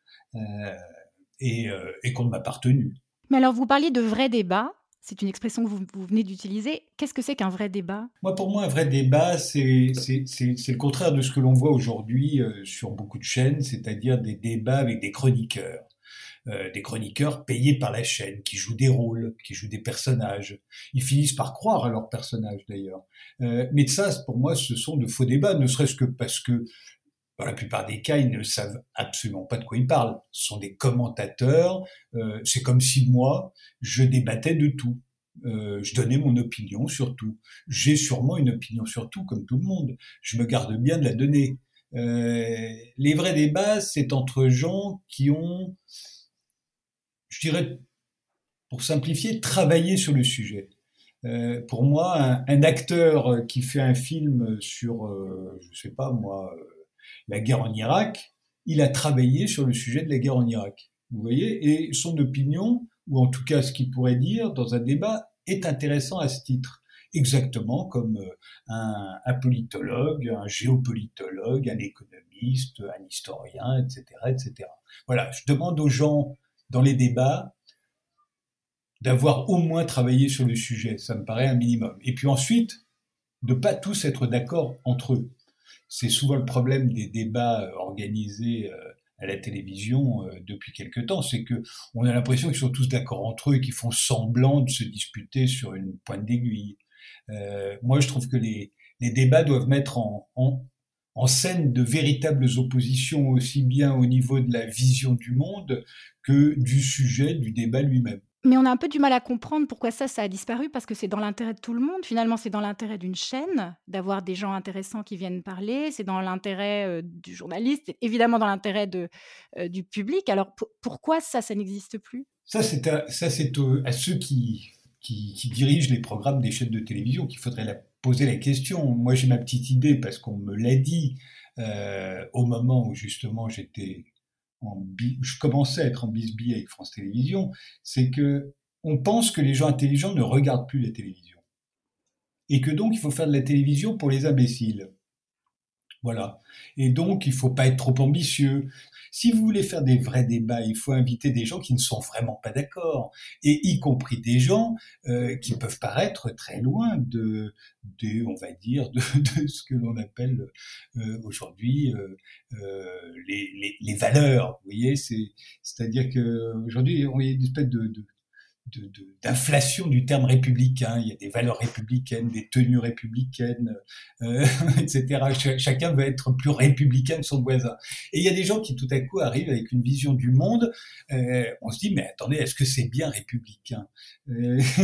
et, et qu'on ne m'a pas retenu.
Mais alors, vous parliez de vrais débats. C'est une expression que vous, venez d'utiliser. Qu'est-ce que c'est qu'un vrai débat?
Moi, pour moi, un vrai débat, c'est le contraire de ce que l'on voit aujourd'hui euh, sur beaucoup de chaînes, c'est-à-dire des débats avec des chroniqueurs. Euh, des chroniqueurs payés par la chaîne, qui jouent des rôles, qui jouent des personnages. Ils finissent par croire à leurs personnages d'ailleurs. Euh, mais ça, pour moi, ce sont de faux débats, ne serait-ce que parce que dans la plupart des cas, ils ne savent absolument pas de quoi ils parlent. Ce sont des commentateurs. Euh, c'est comme si moi, je débattais de tout. Euh, je donnais mon opinion sur tout. J'ai sûrement une opinion sur tout, comme tout le monde. Je me garde bien de la donner. Euh, les vrais débats, c'est entre gens qui ont je dirais, pour simplifier, travailler sur le sujet. Euh, pour moi, un, acteur qui fait un film sur, euh, je sais pas moi, euh, la guerre en Irak, il a travaillé sur le sujet de la guerre en Irak. Vous voyez Et son opinion, ou en tout cas ce qu'il pourrait dire dans un débat, est intéressant à ce titre. Exactement comme un, un politologue, un géopolitologue, un économiste, un historien, etc., etc. Voilà, je demande aux gens dans les débats d'avoir au moins travaillé sur le sujet. Ça me paraît un minimum. Et puis ensuite, de pas tous être d'accord entre eux. C'est souvent le problème des débats euh, organisés euh, à la télévision euh, depuis quelque temps, c'est que on a l'impression qu'ils sont tous d'accord entre eux et qu'ils font semblant de se disputer sur une pointe d'aiguille. moi, je trouve que les, débats doivent mettre en, en scène de véritables oppositions aussi bien au niveau de la vision du monde que du sujet du débat lui-même.
Mais on a un peu du mal à comprendre pourquoi ça, ça a disparu, parce que c'est dans l'intérêt de tout le monde. Finalement, c'est dans l'intérêt d'une chaîne d'avoir des gens intéressants qui viennent parler. C'est dans l'intérêt euh, du journaliste, évidemment dans l'intérêt euh, du public. Alors pourquoi ça, ça n'existe plus?
Ça, c'est à, ça, c'est à ceux qui, qui, qui, dirigent les programmes des chaînes de télévision qu'il faudrait la poser la question. Moi, j'ai ma petite idée parce qu'on me l'a dit euh, au moment où justement j'étais en je commençais à être en bisbille avec France Télévisions, c'est que on pense que les gens intelligents ne regardent plus la télévision et que donc il faut faire de la télévision pour les imbéciles. Voilà. Et donc il faut pas être trop ambitieux. Si vous voulez faire des vrais débats, il faut inviter des gens qui ne sont vraiment pas d'accord, et y compris des gens euh, qui peuvent paraître très loin de, de on va dire, de, ce que l'on appelle euh, aujourd'hui euh, les, les, valeurs. Vous voyez, c'est, c'est-à-dire que aujourd'hui, on y a une espèce de, de d'inflation du terme républicain. Il y a des valeurs républicaines, des tenues républicaines, euh, etc. chacun veut être plus républicain que son voisin. Et il y a des gens qui tout à coup arrivent avec une vision du monde. Euh, on se dit mais attendez, est-ce que c'est bien républicain? Euh,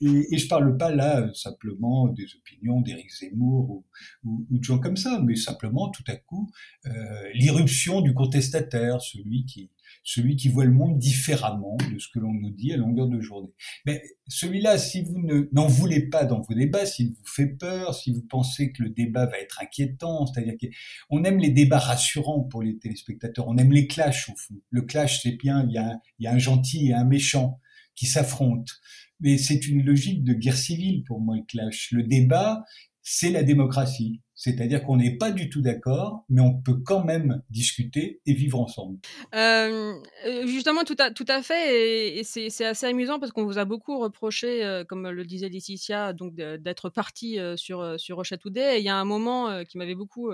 et, et, je parle pas là simplement des opinions d'Éric Zemmour ou, ou, ou, de gens comme ça, mais simplement tout à coup euh, l'irruption du contestataire, celui qui celui qui voit le monde différemment de ce que l'on nous dit à longueur de journée. Mais celui-là, si vous n'en voulez pas dans vos débats, s'il vous fait peur, si vous pensez que le débat va être inquiétant, c'est-à-dire qu'on aime les débats rassurants pour les téléspectateurs, on aime les clashs au fond. Le clash, c'est bien, il y, a, il y a un gentil et un méchant qui s'affrontent. Mais c'est une logique de guerre civile pour moi, le clash. Le débat, c'est la démocratie. C'est-à-dire qu'on n'est pas du tout d'accord, mais on peut quand même discuter et vivre ensemble.
Euh, euh, justement, tout à, tout à fait, et, c'est assez amusant parce qu'on vous a beaucoup reproché, euh, comme le disait Laetitia, d'être parti sur, sur Rochette Et il y a un moment qui m'avait beaucoup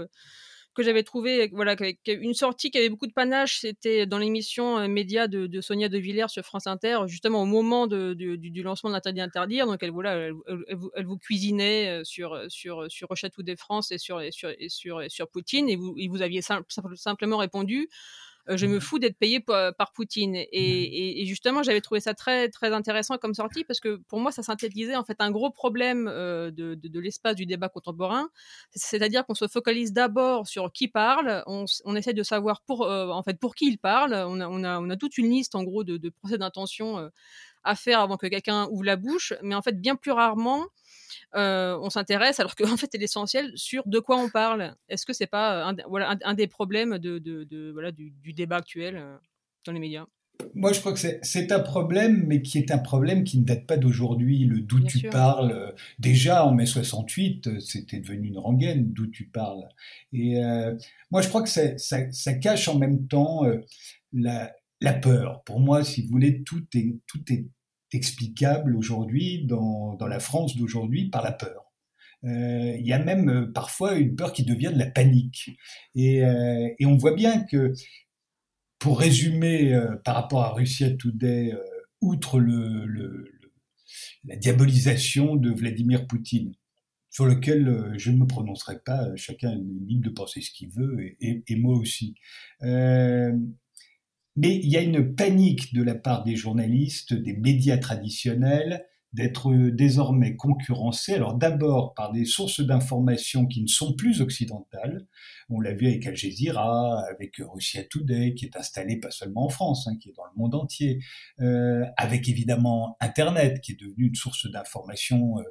que j'avais trouvé, voilà, une sortie qui avait beaucoup de panache, c'était dans l'émission euh, Média de, Sonia De Villers sur France Inter, justement au moment de, du, lancement de l'interdit interdire. Donc elle, voilà, elle, vous, cuisinait euh, sur sur sur Rochatou des France et sur et sur et sur, sur Poutine, et vous, et vous aviez simplement répondu je me mmh fous d'être payé par Poutine. Mmh et, justement, j'avais trouvé ça très, très intéressant comme sortie parce que pour moi, ça synthétisait en fait un gros problème euh, de, de, l'espace du débat contemporain. C'est-à-dire qu'on se focalise d'abord sur qui parle, on, on, essaie de savoir pour, euh, en fait, pour qui il parle. On a, on a, on a toute une liste en gros de, de procès d'intention à faire avant que quelqu'un ouvre la bouche, mais en fait, bien plus rarement, euh, on s'intéresse, alors qu'en fait, c'est l'essentiel sur de quoi on parle. Est-ce que c'est pas un, voilà, un, des problèmes de, de, voilà, du, débat actuel euh, dans les médias?
Moi, je crois que c'est un problème, mais qui est un problème qui ne date pas d'aujourd'hui. Le d'où tu parles, euh, déjà en mai 68, c'était devenu une rengaine, d'où tu parles. Et moi, je crois que ça, ça, cache en même temps la, la peur. Pour moi, si vous voulez, tout est, tout est explicable aujourd'hui dans, la France d'aujourd'hui par la peur. Euh, il y a même euh, parfois une peur qui devient de la panique. Et, euh, on voit bien que, pour résumer par rapport à Russia Today, outre le, le, la diabolisation de Vladimir Poutine, sur lequel je ne me prononcerai pas, chacun est libre de penser ce qu'il veut, et, moi aussi. Euh, mais il y a une panique de la part des journalistes, des médias traditionnels, d'être désormais concurrencés, alors d'abord par des sources d'information qui ne sont plus occidentales, on l'a vu avec Al Jazeera, avec Russia Today, qui est installé pas seulement en France, hein, qui est dans le monde entier, euh, avec évidemment Internet, qui est devenu une source d'information euh,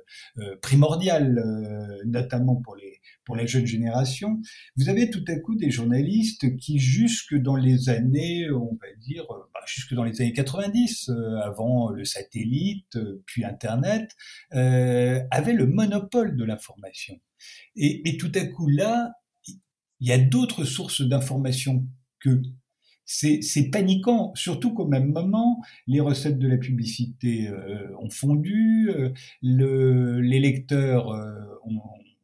euh primordiale, euh, notamment pour les pour la jeune génération. Vous avez tout à coup des journalistes qui, jusque dans les années, on va dire, bah, jusque dans les années 90, avant le satellite, puis Internet, avaient le monopole de l'information. Et, tout à coup là, il y a d'autres sources d'informations que c'est, paniquant, surtout qu'au même moment, les recettes de la publicité euh, ont fondu, euh, le, les lecteurs euh,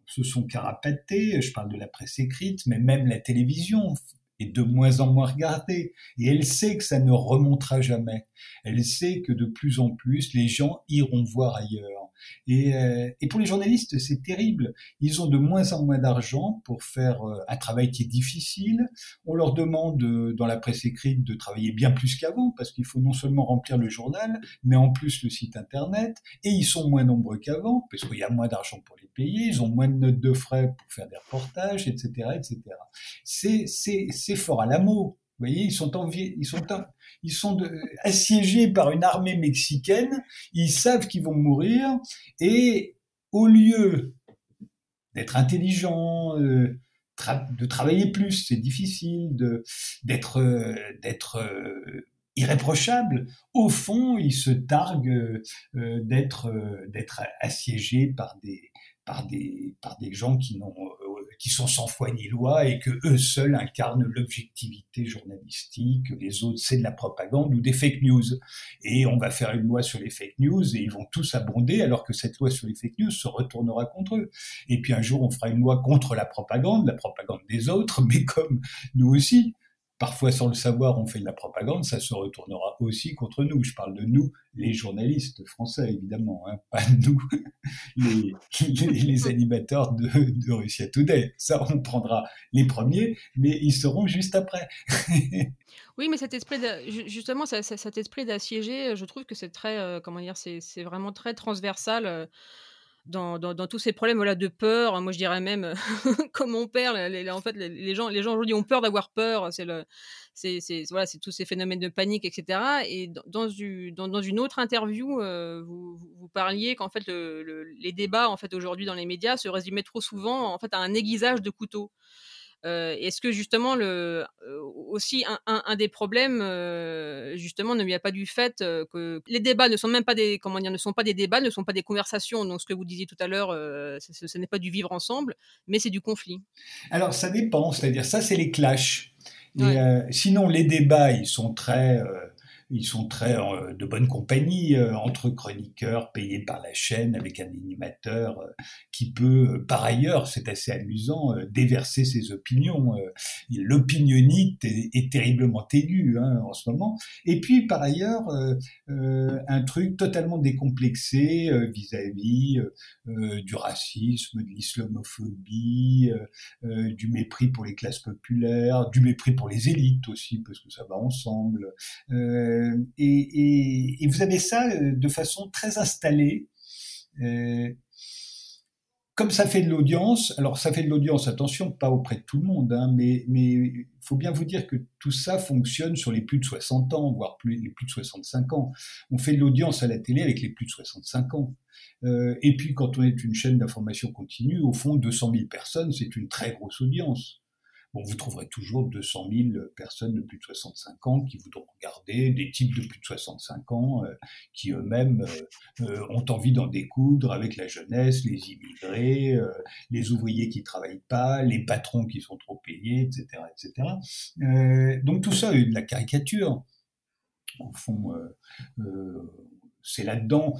se sont carapatés, je parle de la presse écrite, mais même la télévision est de moins en moins regardée. Et elle sait que ça ne remontera jamais. Elle sait que de plus en plus, les gens iront voir ailleurs. Et, euh, et, pour les journalistes, c'est terrible. Ils ont de moins en moins d'argent pour faire euh, un travail qui est difficile. On leur demande euh, dans la presse écrite de travailler bien plus qu'avant parce qu'il faut non seulement remplir le journal, mais en plus le site internet. Et ils sont moins nombreux qu'avant parce qu'il y a moins d'argent pour les payer. Ils ont moins de notes de frais pour faire des reportages, etc., etc. C'est fort à l'amour. Vous voyez, ils sont, assiégés par une armée mexicaine, ils savent qu'ils vont mourir, et au lieu d'être intelligents, euh, de travailler plus, c'est difficile, d'être euh, euh, irréprochable, au fond, ils se targuent d'être assiégés par des par des par des gens qui n'ont qui sont sans foi ni loi et que eux seuls incarnent l'objectivité journalistique, les autres c'est de la propagande ou des fake news. Et on va faire une loi sur les fake news et ils vont tous abonder alors que cette loi sur les fake news se retournera contre eux. Et puis un jour on fera une loi contre la propagande, la propagande des autres, mais comme nous aussi parfois sans le savoir, on fait de la propagande, ça se retournera aussi contre nous. Je parle de nous, les journalistes français, évidemment, hein, pas nous, les, animateurs de, de Russia Today. Ça, on prendra les premiers, mais ils seront juste après.
oui, mais cet esprit, justement, cet esprit d'assiéger, je trouve que c'est très, euh, comment dire, c'est vraiment très transversal. Euh, dans, dans, tous ces problèmes voilà, de peur. Moi, je dirais même, comme mon père, les, en fait, les, gens, les gens aujourd'hui ont peur d'avoir peur. C'est voilà, tous ces phénomènes de panique, etc. Et dans, dans, dans une autre interview, euh, vous, parliez qu'en fait, le, les débats, en fait, aujourd'hui dans les médias se résumaient trop souvent, en fait, à un aiguisage de couteau. Euh, est-ce que justement le euh, aussi un, des problèmes euh, justement ne vient pas du fait que les débats ne sont même pas des comment dire ne sont pas des débats ne sont pas des conversations donc ce que vous disiez tout à l'heure ce, n'est pas du vivre ensemble mais c'est du conflit.
Alors ça dépend c'est-à-dire ça c'est les clashs. sinon les débats ils sont très ils sont très euh, de bonne compagnie euh, entre chroniqueurs payés par la chaîne avec un animateur euh, qui peut, par ailleurs, c'est assez amusant, déverser ses opinions. L'opinionnite est, terriblement aiguë hein, en ce moment. Et puis, par ailleurs, un truc totalement décomplexé vis-à-vis du racisme, de l'islamophobie, du mépris pour les classes populaires, du mépris pour les élites aussi, parce que ça va ensemble. Et, vous avez ça euh, de façon très installée. Euh, comme ça fait de l'audience, alors ça fait de l'audience, attention, pas auprès de tout le monde, hein, mais il faut bien vous dire que tout ça fonctionne sur les plus de 60 ans, voire plus, les plus de 65 ans. On fait de l'audience à la télé avec les plus de 65 ans. et puis quand on est une chaîne d'information continue, au fond, 200 000 personnes, c'est une très grosse audience. Bon, vous trouverez toujours 200 000 personnes de plus de 65 ans qui voudront regarder, des types de plus de 65 ans euh, qui eux-mêmes euh, euh, ont envie d'en découdre avec la jeunesse, les immigrés, les ouvriers qui travaillent pas, les patrons qui sont trop payés, etc., etc. donc tout ça est de la caricature. Au fond, c'est là-dedans.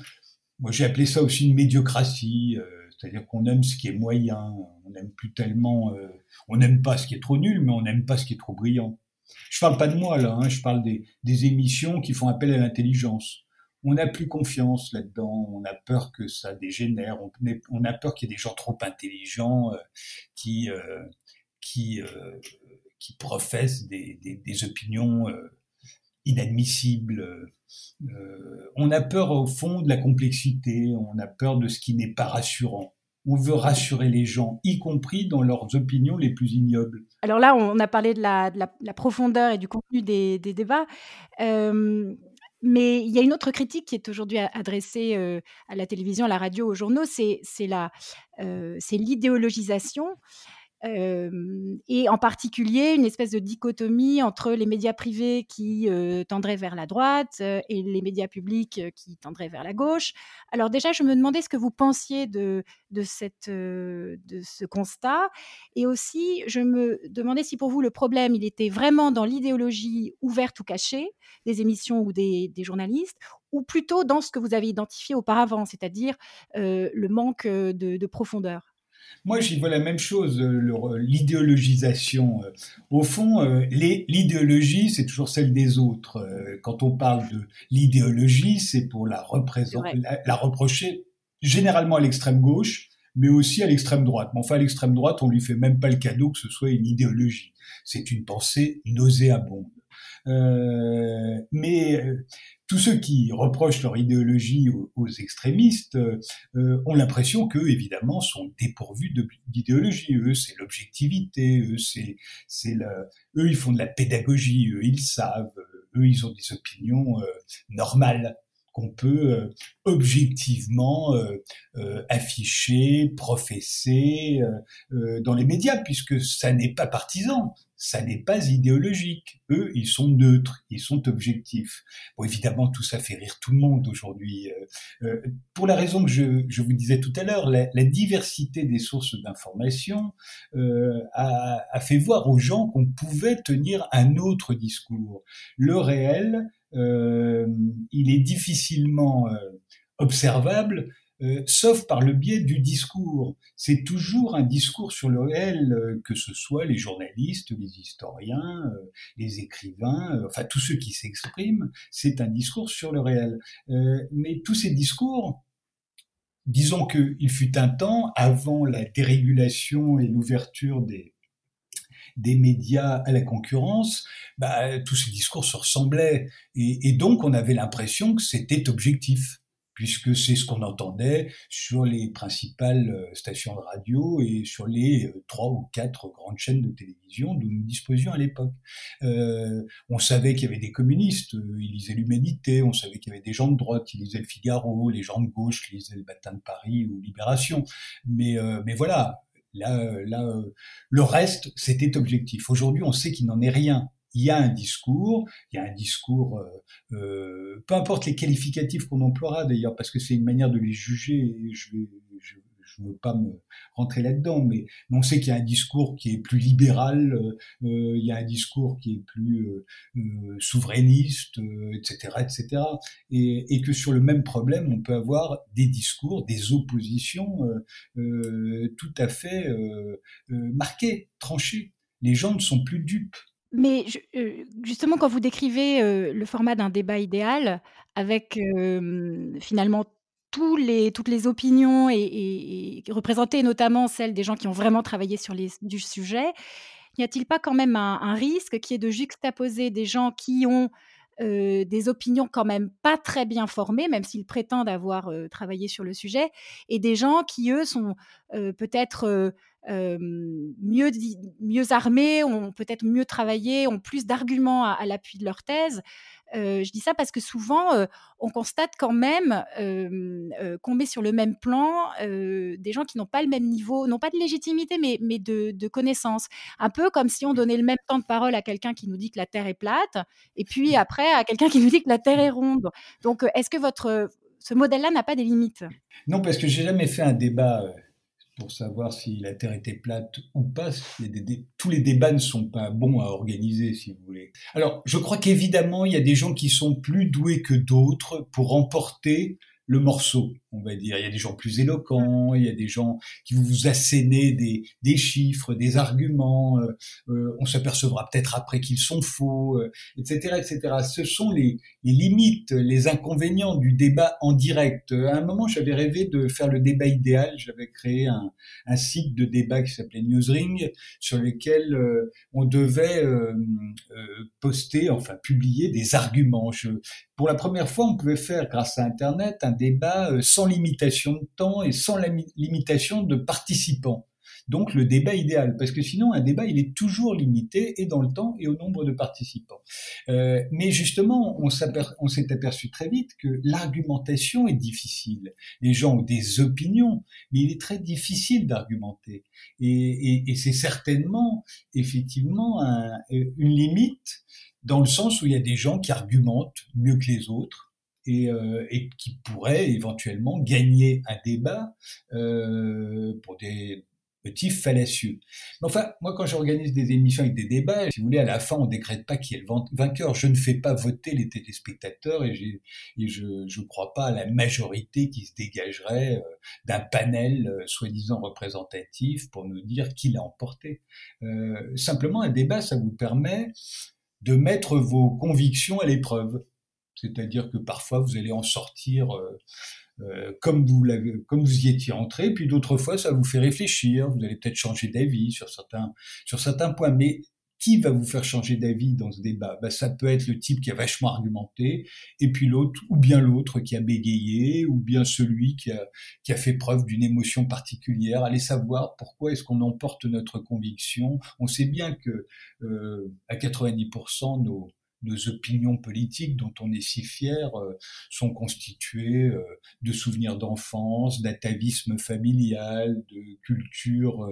Moi, j'ai appelé ça aussi une médiocratie, c'est-à-dire qu'on aime ce qui est moyen, on n'aime plus tellement, on n'aime pas ce qui est trop nul, mais on n'aime pas ce qui est trop brillant. Je parle pas de moi là, hein, je parle des, émissions qui font appel à l'intelligence on n'a plus confiance là-dedans, on a peur que ça dégénère, on, a peur qu'il y ait des gens trop intelligents euh, qui, euh, qui, euh, professent des, opinions inadmissibles. on a peur au fond de la complexité, on a peur de ce qui n'est pas rassurant. On veut rassurer les gens, y compris dans leurs opinions les plus ignobles.
Alors là, on a parlé de la, de la, profondeur et du contenu des, des débats. Mais il y a une autre critique qui est aujourd'hui adressée à la télévision, à la radio, aux journaux, c'est l'idéologisation et en particulier une espèce de dichotomie entre les médias privés qui tendraient vers la droite et les médias publics qui tendraient vers la gauche. Alors déjà, je me demandais ce que vous pensiez de, de, cette, de ce constat et aussi je me demandais si pour vous le problème, il était vraiment dans l'idéologie ouverte ou cachée des émissions ou des, journalistes ou plutôt dans ce que vous avez identifié auparavant, c'est-à-dire le manque de profondeur?
Moi, j'y vois la même chose, euh, l'idéologisation. Euh. Au fond, euh, l'idéologie, c'est toujours celle des autres. Quand on parle de l'idéologie, c'est pour la, la, reprocher généralement à l'extrême gauche, mais aussi à l'extrême droite. Mais enfin, à l'extrême droite, on lui fait même pas le cadeau que ce soit une idéologie. C'est une pensée nauséabonde. Euh, mais tous ceux qui reprochent leur idéologie aux, extrémistes euh, ont l'impression qu'eux, évidemment, sont dépourvus d'idéologie. Eux, c'est l'objectivité. Eux, c'est, c'est eux, ils font de la pédagogie. Eux, ils savent. Eux, ils ont des opinions euh, normales qu'on peut euh, objectivement afficher, professer dans les médias, puisque ça n'est pas partisan ça n'est pas idéologique. Eux, ils sont neutres, ils sont objectifs. Bon, évidemment, tout ça fait rire tout le monde aujourd'hui. Euh, euh, pour la raison que je, vous disais tout à l'heure, la, diversité des sources d'information euh, a, fait voir aux gens qu'on pouvait tenir un autre discours. Le réel, euh, il est difficilement euh, observable euh, sauf par le biais du discours. C'est toujours un discours sur le réel, euh, que ce soit les journalistes, les historiens, euh, les écrivains, enfin tous ceux qui s'expriment, c'est un discours sur le réel. mais tous ces discours, disons qu'il fut un temps, avant la dérégulation et l'ouverture des, des médias à la concurrence, bah, tous ces discours se ressemblaient. et donc on avait l'impression que c'était objectif puisque c'est ce qu'on entendait sur les principales euh, stations de radio et sur les euh, trois ou quatre grandes chaînes de télévision dont nous disposions à l'époque. Euh, on savait qu'il y avait des communistes, ils lisaient l'Humanité, on savait qu'il y avait des gens de droite, ils lisaient le Figaro, les gens de gauche lisaient le Matin de Paris ou Libération. Mais voilà, là, là le reste, c'était objectif. Aujourd'hui, on sait qu'il n'en est rien il y a un discours, il y a un discours, euh, euh, peu importe les qualificatifs qu'on emploiera d'ailleurs, parce que c'est une manière de les juger, je vais, je, je veux pas me rentrer là-dedans, mais, on sait qu'il y a un discours qui est plus libéral, euh, euh il y a un discours qui est plus euh, souverainiste, etc., etc., et, et, que sur le même problème, on peut avoir des discours, des oppositions tout à fait marquées, tranchées. Les gens ne sont plus dupes.
Mais justement, quand vous décrivez le format d'un débat idéal, avec finalement tous les, toutes les opinions et, représenter notamment celles des gens qui ont vraiment travaillé sur les, du sujet, n'y a-t-il pas quand même un, risque qui est de juxtaposer des gens qui ont des opinions quand même pas très bien formées, même s'ils prétendent avoir travaillé sur le sujet, et des gens qui, eux, sont peut-être mieux, mieux armés, ont peut-être mieux travaillé, ont plus d'arguments à, l'appui de leur thèse. je dis ça parce que souvent, on constate quand même qu'on met sur le même plan des gens qui n'ont pas le même niveau, non pas de légitimité, mais, mais de, de connaissance. Un peu comme si on donnait le même temps de parole à quelqu'un qui nous dit que la Terre est plate, et puis après à quelqu'un qui nous dit que la Terre est ronde. Donc, est-ce que votre, ce modèle-là n'a pas des limites?
Non, parce que j'ai jamais fait un débat pour savoir si la Terre était plate ou pas. tous les débats ne sont pas bons à organiser, si vous voulez. Alors, je crois qu'évidemment, il y a des gens qui sont plus doués que d'autres pour emporter le morceau, on va dire. Il y a des gens plus éloquents, il y a des gens qui vous asséner des, chiffres, des arguments. Euh, euh, on s'apercevra peut-être après qu'ils sont faux, etc., euh, etc. Ce sont les, limites, les inconvénients du débat en direct. À un moment, j'avais rêvé de faire le débat idéal. J'avais créé un, site de débat qui s'appelait Newsring, sur lequel on devait poster, enfin publier des arguments. Pour la première fois, on pouvait faire, grâce à Internet, un débat euh, sans limitation de temps et sans la limitation de participants. Donc le débat idéal, parce que sinon un débat il est toujours limité et dans le temps et au nombre de participants. Euh, mais justement, on s'est aperçu très vite que l'argumentation est difficile. Les gens ont des opinions, mais il est très difficile d'argumenter. Et, c'est certainement effectivement un, une limite dans le sens où il y a des gens qui argumentent mieux que les autres et, euh, et qui pourraient éventuellement gagner un débat euh, pour des motifs fallacieux. Mais enfin, moi, quand j'organise des émissions avec des débats, si vous voulez, à la fin, on décrète pas qui est le vainqueur. Je ne fais pas voter les téléspectateurs et, et je ne crois pas à la majorité qui se dégagerait euh, d'un panel euh, soi-disant représentatif pour nous dire qui l'a emporté. Euh, simplement, un débat, ça vous permet de mettre vos convictions à l'épreuve. C'est-à-dire que parfois vous allez en sortir euh, euh, comme vous comme vous y étiez entré, puis d'autres fois ça vous fait réfléchir. Vous allez peut-être changer d'avis sur certains sur certains points, mais qui va vous faire changer d'avis dans ce débat? Ben, Ça peut être le type qui a vachement argumenté, et puis l'autre, ou bien l'autre qui a bégayé, ou bien celui qui a, qui a fait preuve d'une émotion particulière. Allez savoir pourquoi est-ce qu'on emporte notre conviction. On sait bien que euh, à 90%, nos, nos opinions politiques dont on est si fier euh, sont constituées euh, de souvenirs d'enfance, d'atavisme familial, de cultures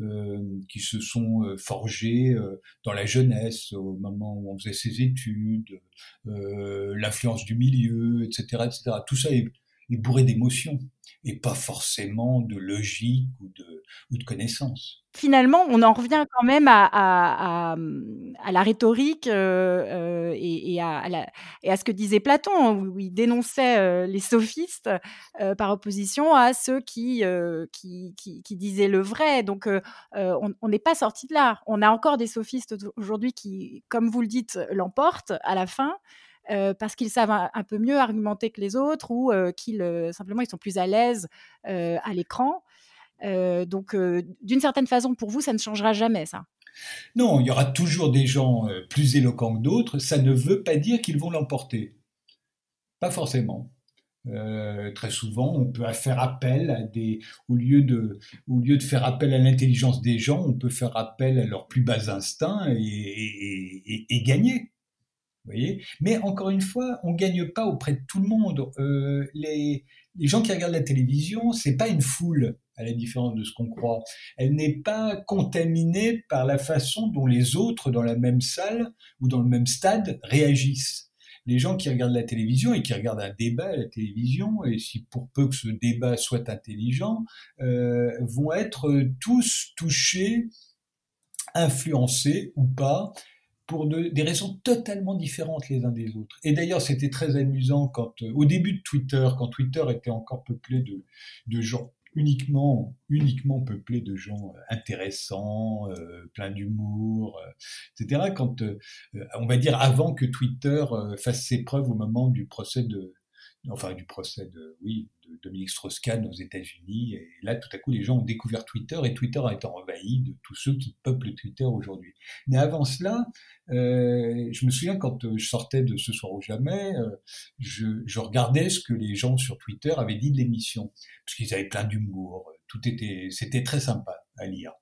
euh, qui se sont forgées dans la jeunesse au moment où on faisait ses études, l'influence du milieu, etc., etc. Tout ça est, est bourré d'émotions et pas forcément de logique ou de, ou de connaissance
finalement, on en revient quand même à, à, la rhétorique euh, euh, et, et, à, et, à, ce que disait Platon, hein, où il dénonçait euh, les sophistes par opposition à ceux qui, qui, qui, qui, disaient le vrai. Donc, on n'est pas sorti de là. On a encore des sophistes aujourd'hui qui, comme vous le dites, l'emportent à la fin. Parce qu'ils savent un, peu mieux argumenter que les autres ou qu'ils simplement ils sont plus à l'aise à l'écran. Euh, donc, euh, d'une certaine façon, pour vous, ça ne changera jamais, ça.
Non, il y aura toujours des gens euh, plus éloquents que d'autres. Ça ne veut pas dire qu'ils vont l'emporter. Pas forcément. très souvent, on peut faire appel à des, au lieu de, au lieu de faire appel à l'intelligence des gens, on peut faire appel à leurs plus bas instincts et, gagner. Voyez Mais encore une fois, on gagne pas auprès de tout le monde. les, les gens qui regardent la télévision, c'est pas une foule à la différence de ce qu'on croit. Elle n'est pas contaminée par la façon dont les autres dans la même salle ou dans le même stade réagissent. Les gens qui regardent la télévision et qui regardent un débat à la télévision, et si pour peu que ce débat soit intelligent, euh, vont être tous touchés, influencés ou pas pour des raisons totalement différentes les uns des autres. Et d'ailleurs, c'était très amusant quand, euh, au début de Twitter, quand Twitter était encore peuplé de, de gens uniquement, uniquement peuplé de gens euh, intéressants, euh, pleins d'humour, etc. Quand, on va dire, avant que Twitter fasse ses preuves au moment du procès de, enfin du procès de, oui, de Dominique Strauss-Kahn aux États-Unis. Et là, tout à coup, les gens ont découvert Twitter et Twitter a été envahi de tous ceux qui peuplent Twitter aujourd'hui. Mais avant cela, euh, je me souviens quand euh, je sortais de Ce soir ou jamais, euh, je, je, regardais ce que les gens sur Twitter avaient dit de l'émission, parce qu'ils avaient plein d'humour. Tout était, c'était très sympa à lire.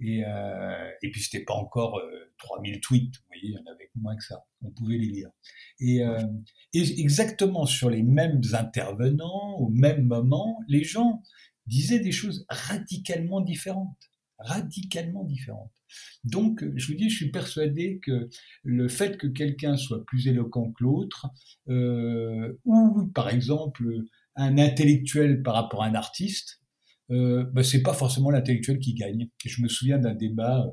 Et, euh, et puis c'était pas encore euh, 3000 tweets, vous voyez, il y en avait moins que ça. On pouvait les lire. Et, euh, et, exactement sur les mêmes intervenants, au même moment, les gens disaient des choses radicalement différentes, radicalement différentes. Donc, je vous dis, je suis persuadé que le fait que quelqu'un soit plus éloquent que l'autre, euh, ou par exemple un intellectuel par rapport à un artiste, euh, bah, c'est pas forcément l'intellectuel qui gagne. Je me souviens d'un débat euh,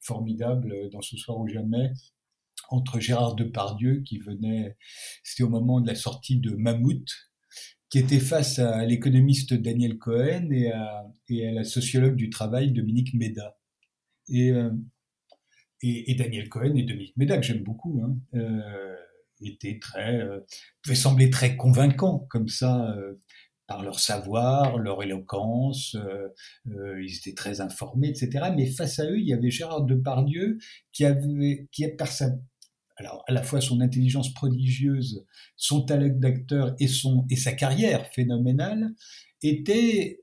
formidable dans Ce soir ou jamais entre Gérard Depardieu qui venait, c'était au moment de la sortie de Mammouth, qui était face à l'économiste Daniel Cohen et à, la sociologue du travail Dominique Méda. Et, euh, et, Daniel Cohen et Dominique Méda, que j'aime beaucoup, hein, euh, étaient très, euh, pouvaient sembler très convaincants comme ça euh, par leur savoir, leur éloquence, euh, euh, ils étaient très informés, etc. Mais face à eux, il y avait Gérard Depardieu qui avait, qui par sa, alors à la fois son intelligence prodigieuse, son talent d'acteur et son et sa carrière phénoménale, était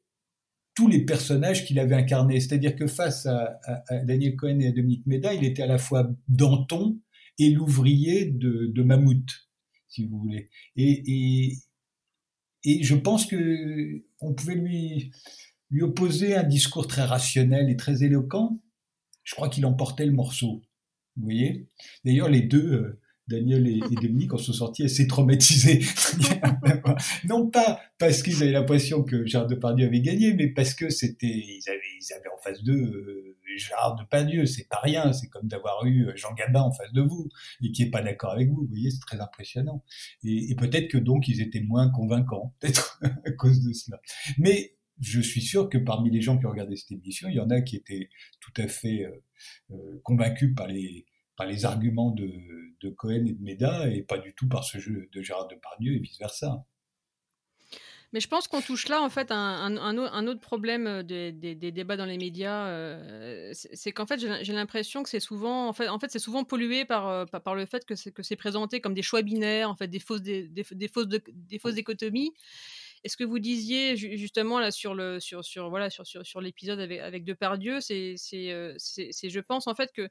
tous les personnages qu'il avait incarnés. C'est-à-dire que face à, Daniel Cohen et à Dominique Méda, il était à la fois Danton et l'ouvrier de, de Mammouth, si vous voulez. Et, et, et je pense que on pouvait lui, lui opposer un discours très rationnel et très éloquent. Je crois qu'il emportait le morceau. Vous voyez D'ailleurs, les deux, euh, Daniel et, Dominique, en sont sortis assez traumatisés. non pas parce qu'ils avaient l'impression que Gérard Depardieu avait gagné, mais parce que c'était, ils avaient, ils avaient en face d'eux euh, Gérard Depardieu. C'est pas rien. C'est comme d'avoir eu Jean Gabin en face de vous et qui est pas d'accord avec vous. Vous voyez, c'est très impressionnant. Et, et peut-être que donc ils étaient moins convaincants, peut-être à cause de cela. Mais je suis sûr que parmi les gens qui ont regardé cette émission, il y en a qui étaient tout à fait euh, euh, convaincus par les, par les arguments de, Cohen et de Méda et pas du tout par ce jeu de Gérard Depardieu et vice-versa.
Mais je pense qu'on touche là en fait un, un, autre problème des, des, débats dans les médias, euh, c'est qu'en fait j'ai l'impression que c'est souvent en fait, c'est souvent pollué par, par, par le fait que c'est présenté comme des choix binaires, en fait des fausses des, fausses de, des fausses dichotomies. Et ce que vous disiez justement là sur le sur sur voilà sur sur, sur l'épisode avec avec Depardieu, c'est c'est je pense en fait que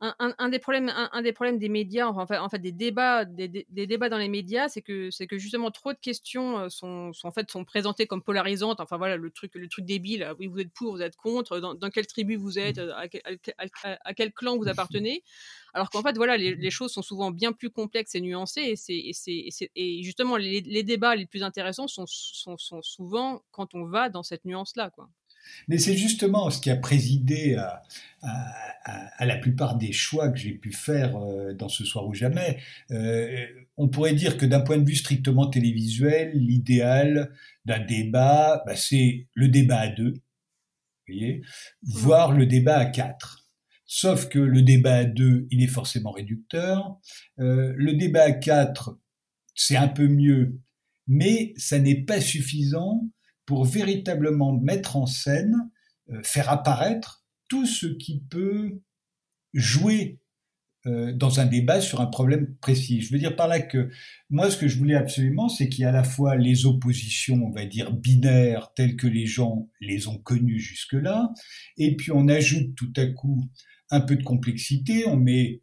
un, des problèmes, des médias, en fait, des débats, dans les médias, c'est que, justement trop de questions sont, sont, sont présentées comme polarisantes. Enfin voilà, le truc, le truc débile. Oui, vous êtes pour, vous êtes contre. Dans, quelle tribu vous êtes, à quel, à, quel clan vous appartenez. Alors qu'en fait, voilà, les, choses sont souvent bien plus complexes et nuancées. Et, justement, les, débats les plus intéressants sont, souvent quand on va dans cette nuance-là, quoi.
Mais c'est justement ce qui a présidé à, à, à, la plupart des choix que j'ai pu faire euh, dans Ce soir ou jamais. Euh, on pourrait dire que d'un point de vue strictement télévisuel, l'idéal d'un débat, bah, c'est le débat à deux, voyez, voire le débat à quatre. Sauf que le débat à deux, il est forcément réducteur. Euh, le débat à quatre, c'est un peu mieux, mais ça n'est pas suffisant pour véritablement mettre en scène, euh, faire apparaître tout ce qui peut jouer euh, dans un débat sur un problème précis. Je veux dire par là que moi, ce que je voulais absolument, c'est qu'il y a à la fois les oppositions, on va dire, binaires, telles que les gens les ont connues jusque-là, et puis on ajoute tout à coup un peu de complexité, on met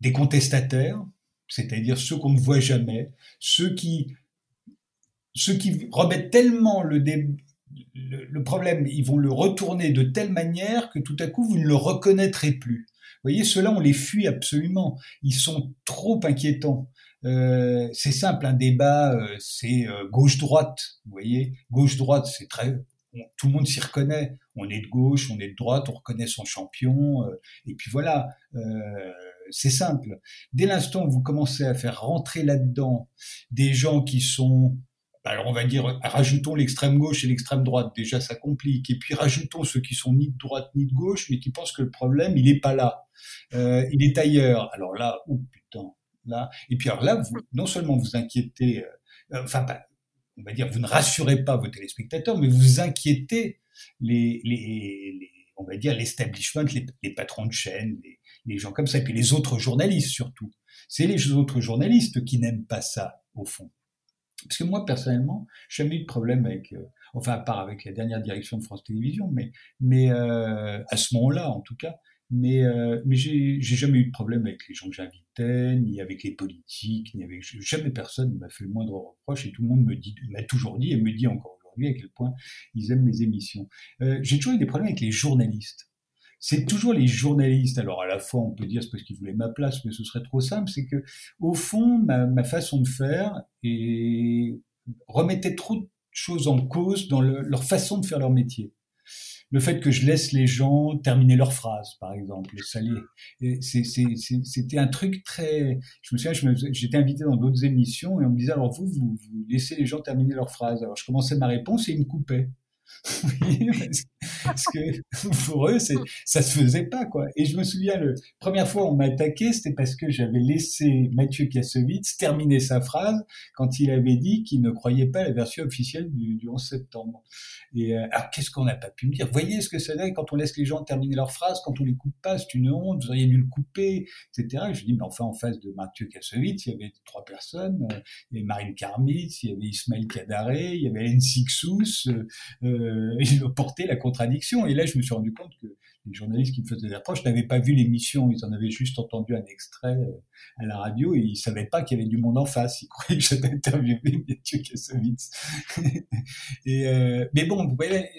des contestataires, c'est-à-dire ceux qu'on ne voit jamais, ceux qui ceux qui remettent tellement le, le, le, problème, ils vont le retourner de telle manière que tout à coup, vous ne le reconnaîtrez plus. Vous voyez, ceux-là, on les fuit absolument. Ils sont trop inquiétants. Euh, c'est simple, un débat, euh, c'est euh, gauche-droite. Vous voyez, gauche-droite, c'est très... Tout le monde s'y reconnaît. On est de gauche, on est de droite, on reconnaît son champion. Euh, et puis voilà, euh, c'est simple. Dès l'instant où vous commencez à faire rentrer là-dedans des gens qui sont alors on va dire, rajoutons l'extrême gauche et l'extrême droite, déjà ça complique. Et puis rajoutons ceux qui sont ni de droite ni de gauche, mais qui pensent que le problème, il n'est pas là, euh, il est ailleurs. Alors là, oh putain, là. Et puis alors là, vous, non seulement vous inquiétez, euh, enfin, bah, on va dire, vous ne rassurez pas vos téléspectateurs, mais vous inquiétez les, les, on va dire, l'establishment, les, les, patrons de chaîne, les, les gens comme ça, et puis les autres journalistes surtout. C'est les autres journalistes qui n'aiment pas ça, au fond. Parce que moi, personnellement, je n'ai jamais eu de problème avec, euh, enfin, à part avec la dernière direction de France Télévisions, mais, mais euh, à ce moment-là, en tout cas, mais, euh, mais j'ai jamais eu de problème avec les gens que j'invitais, ni avec les politiques, ni avec jamais personne ne m'a fait le moindre reproche et tout le monde me dit, m'a toujours dit et me dit encore aujourd'hui à quel point ils aiment mes émissions. Euh, j'ai toujours eu des problèmes avec les journalistes c'est toujours les journalistes. Alors à la fois, on peut dire c'est parce qu'ils voulaient ma place, mais ce serait trop simple. C'est que au fond, ma, façon de faire et remettait trop choses en cause dans leur façon de faire leur métier le fait que je laisse les gens terminer leurs phrases, par exemple, c'était un truc très. Je me souviens, j'étais invité dans d'autres émissions et on me disait alors vous, vous, vous laissez les gens terminer leurs phrases. Alors je commençais ma réponse et ils me coupaient. parce que pour eux, ça se faisait pas, quoi. Et je me souviens, la première fois on m'a attaqué, c'était parce que j'avais laissé Mathieu Kassovitz terminer sa phrase quand il avait dit qu'il ne croyait pas à la version officielle du, 11 septembre. Et euh, alors, qu'est-ce qu'on n'a pas pu me dire? Voyez ce que ça donne quand on laisse les gens terminer leur phrase, quand on les coupe pas, c'est une honte, vous auriez dû le couper, etc. Et je dis, mais enfin, en face de Mathieu Kassovitz, il y avait trois personnes, euh, il y avait Marine Karmitz, il y avait Ismaël Kadaré, il y avait Hélène Sixous, euh, euh, il portait la contradiction. Et là, je me suis rendu compte que les journalistes qui me faisaient des approches n'avaient pas vu l'émission, ils en avaient juste entendu un extrait euh, à la radio et ils savaient pas qu'il y avait du monde en face. Ils croyaient que j'avais interviewé Mathieu Kassovitz. euh, mais bon, vous voyez,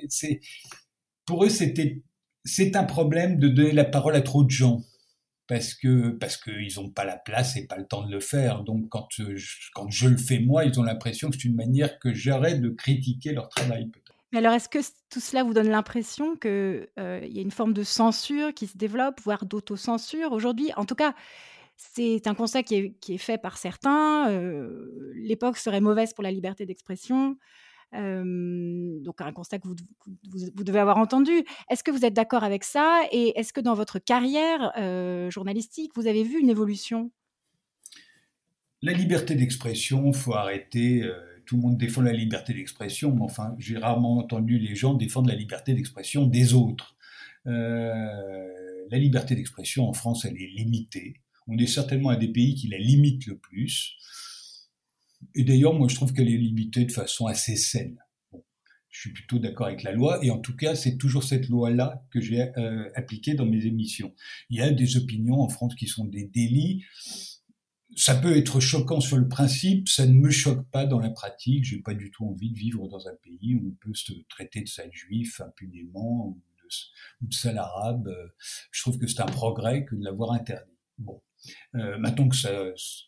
pour eux c'était c'est un problème de donner la parole à trop de gens parce que parce qu'ils n'ont pas la place et pas le temps de le faire. Donc quand je, quand je le fais moi, ils ont l'impression que c'est une manière que j'aurais de critiquer leur travail
alors, est-ce que tout cela vous donne l'impression qu'il euh, y a une forme de censure qui se développe, voire d'autocensure? Aujourd'hui En tout cas, c'est un constat qui est, fait par certains. Euh, l'époque serait mauvaise pour la liberté d'expression. Euh, donc un constat que vous, vous, devez avoir entendu. Est-ce que vous êtes d'accord avec ça? Et est-ce que dans votre carrière journalistique, vous avez vu une évolution?
La liberté d'expression, faut arrêter tout le monde défend la liberté d'expression, mais enfin, j'ai rarement entendu les gens défendre la liberté d'expression des autres. Euh, la liberté d'expression en France, elle est limitée. On est certainement un des pays qui la limite le plus. Et d'ailleurs, moi, je trouve qu'elle est limitée de façon assez saine. je suis plutôt d'accord avec la loi, et en tout cas, c'est toujours cette loi-là que j'ai euh, appliquée dans mes émissions. Il y a des opinions en France qui sont des délits ça peut être choquant sur le principe, ça ne me choque pas dans la pratique. J'ai pas du tout envie de vivre dans un pays où on peut se traiter de sale juif impunément ou de, sale arabe. Je trouve que c'est un progrès que de l'avoir interdit. Bon, euh, maintenant que ça,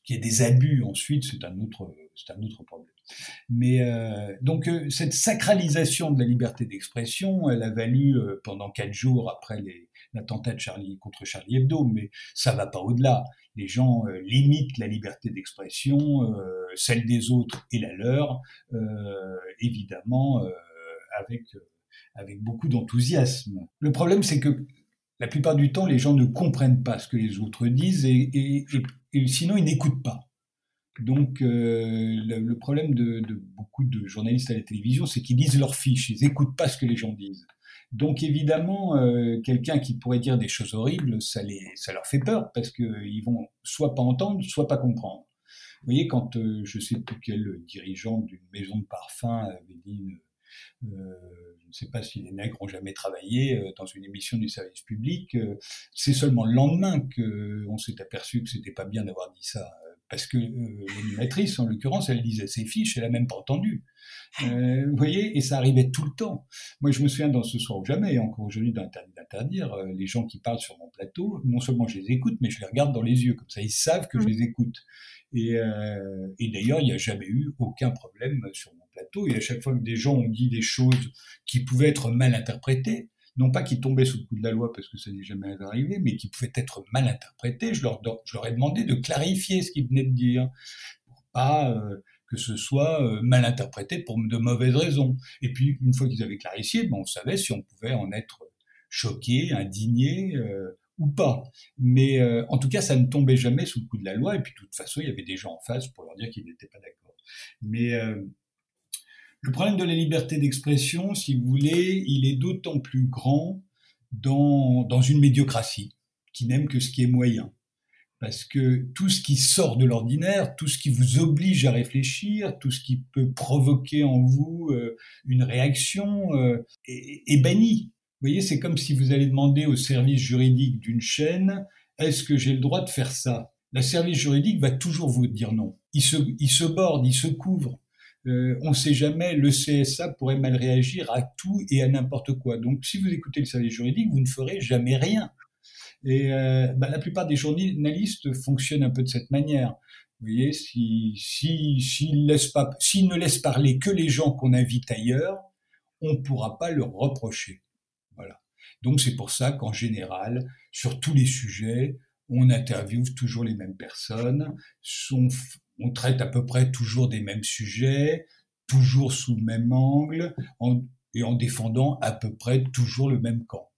qu'il y ait des abus ensuite, c'est un autre, c'est un autre problème. Mais euh, donc euh, cette sacralisation de la liberté d'expression, elle a valu euh, pendant quatre jours après l'attentat de Charlie contre Charlie Hebdo, mais ça va pas au-delà. Les gens limitent la liberté d'expression, celle des autres et la leur, évidemment avec avec beaucoup d'enthousiasme. Le problème, c'est que la plupart du temps, les gens ne comprennent pas ce que les autres disent et sinon ils n'écoutent pas. Donc, euh, le, problème de, beaucoup de journalistes à la télévision, c'est qu'ils lisent leurs fiches, ils n'écoutent pas ce que les gens disent. Donc, évidemment, euh, quelqu'un qui pourrait dire des choses horribles, ça, les, ça leur fait peur parce qu'ils vont soit pas entendre, soit pas comprendre. Vous voyez, quand euh, je sais plus quel dirigeant d'une maison de parfum avait dit, je ne sais pas si les nègres ont jamais travaillé dans une émission du service public, c'est seulement le lendemain qu'on s'est aperçu que c'était pas bien d'avoir dit ça parce que euh, l'animatrice, en l'occurrence, elle lisait ses fiches, elle a même pas entendu. Euh, vous voyez, et ça arrivait tout le temps. Moi, je me souviens dans Ce soir ou jamais, et encore aujourd'hui d'interdire, euh, les gens qui parlent sur mon plateau, non seulement je les écoute, mais je les regarde dans les yeux, comme ça ils savent que je mmh. les écoute. Et, euh, et d'ailleurs, il n'y a jamais eu aucun problème sur mon plateau, et à chaque fois que des gens ont dit des choses qui pouvaient être mal interprétées, non pas qu'ils tombaient sous le coup de la loi parce que ça n'est jamais arrivé, mais qui pouvaient être mal interprétés. Je leur, je leur ai demandé de clarifier ce qu'ils venaient de dire, pour pas euh, que ce soit euh, mal interprété pour de mauvaises raisons. Et puis, une fois qu'ils avaient clarifié, ben, on savait si on pouvait en être choqué, indigné euh, ou pas. Mais en tout cas, ça ne tombait jamais sous le coup de la loi. Et puis, de toute façon, il y avait des gens en face pour leur dire qu'ils n'étaient pas d'accord. Mais le problème de la liberté d'expression, si vous voulez, il est d'autant plus grand dans, dans une médiocratie qui n'aime que ce qui est moyen. Parce que tout ce qui sort de l'ordinaire, tout ce qui vous oblige à réfléchir, tout ce qui peut provoquer en vous euh, une réaction euh, est, banni. Vous voyez, c'est comme si vous allez demander au service juridique d'une chaîne, est-ce que j'ai le droit de faire ça? Le service juridique va toujours vous dire non. Il se, il se borde, il se couvre. Euh, on ne sait jamais, le CSA pourrait mal réagir à tout et à n'importe quoi. Donc si vous écoutez le service juridique, vous ne ferez jamais rien. Et bah, la plupart des journalistes fonctionnent un peu de cette manière. Vous voyez, si, si, s'ils s'ils ne laissent parler que les gens qu'on invite ailleurs, on ne pourra pas leur reprocher. Voilà. Donc c'est pour ça qu'en général, sur tous les sujets, on interviewe toujours les mêmes personnes, on, traite à peu près toujours des mêmes sujets, toujours sous le même angle, et en défendant à peu près toujours le même camp.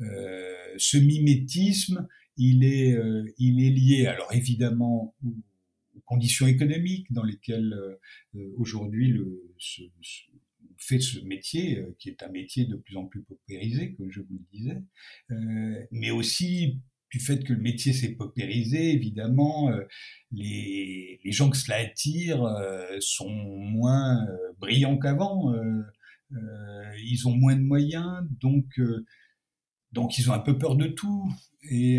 Euh, ce mimétisme, il est, euh, il est lié, alors évidemment, aux, conditions économiques dans lesquelles euh, aujourd'hui le, fait ce métier, qui est un métier de plus en plus paupérisé, comme je vous le disais, mais aussi du fait que le métier s'est paupérisé, évidemment, euh, les, gens que cela attire euh, sont moins euh, brillants qu'avant. ils ont moins de moyens, donc, donc ils ont un peu peur de tout. Et,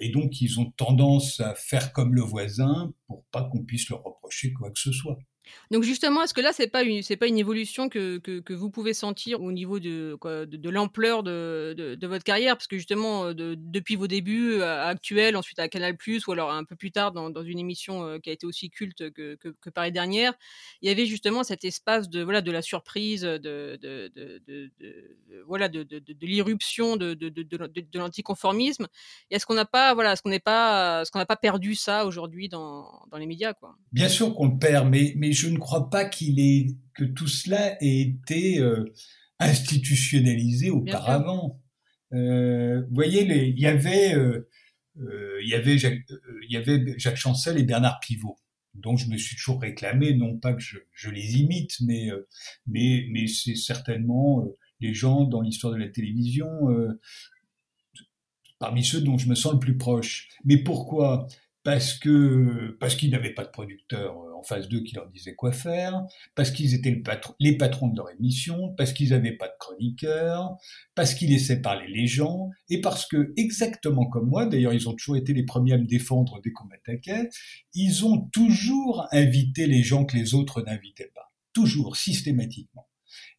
et, donc ils ont tendance à faire comme le voisin pour pas qu'on puisse leur reprocher quoi que ce soit.
Donc justement, est-ce que là, c'est pas pas une évolution que, que, vous pouvez sentir au niveau de, de, l'ampleur de, de, votre carrière, parce que justement, depuis vos débuts actuels, ensuite à Canal+, ou alors un peu plus tard dans, dans une émission qui a été aussi culte que, que, que Paris dernière, il y avait justement cet espace de voilà de la surprise, de, de, de voilà de, l'irruption de, de, l'anticonformisme. Est-ce qu'on n'a pas voilà, est-ce pas, ce pas perdu ça aujourd'hui dans, dans les médias quoi
Bien sûr qu'on le perd, mais mais je ne crois pas qu'il ait, que tout cela ait été euh, institutionnalisé auparavant. Euh, vous voyez, il y avait, euh, il y avait, Jacques, il y avait Jacques Chancel et Bernard Pivot, dont je me suis toujours réclamé, non pas que je, je les imite, mais, mais, mais c'est certainement les gens dans l'histoire de la télévision parmi ceux dont je me sens le plus proche. Mais pourquoi? Parce que parce qu'ils n'avaient pas de producteur euh, en phase 2 qui leur disait quoi faire, parce qu'ils étaient les patrons de leur émission, parce qu'ils n'avaient pas de chroniqueur, parce qu'ils laissaient parler les gens, et parce que, exactement comme moi, d'ailleurs ils ont toujours été les premiers à me défendre dès qu'on m'attaquait, ils ont toujours invité les gens que les autres n'invitaient pas. Toujours, systématiquement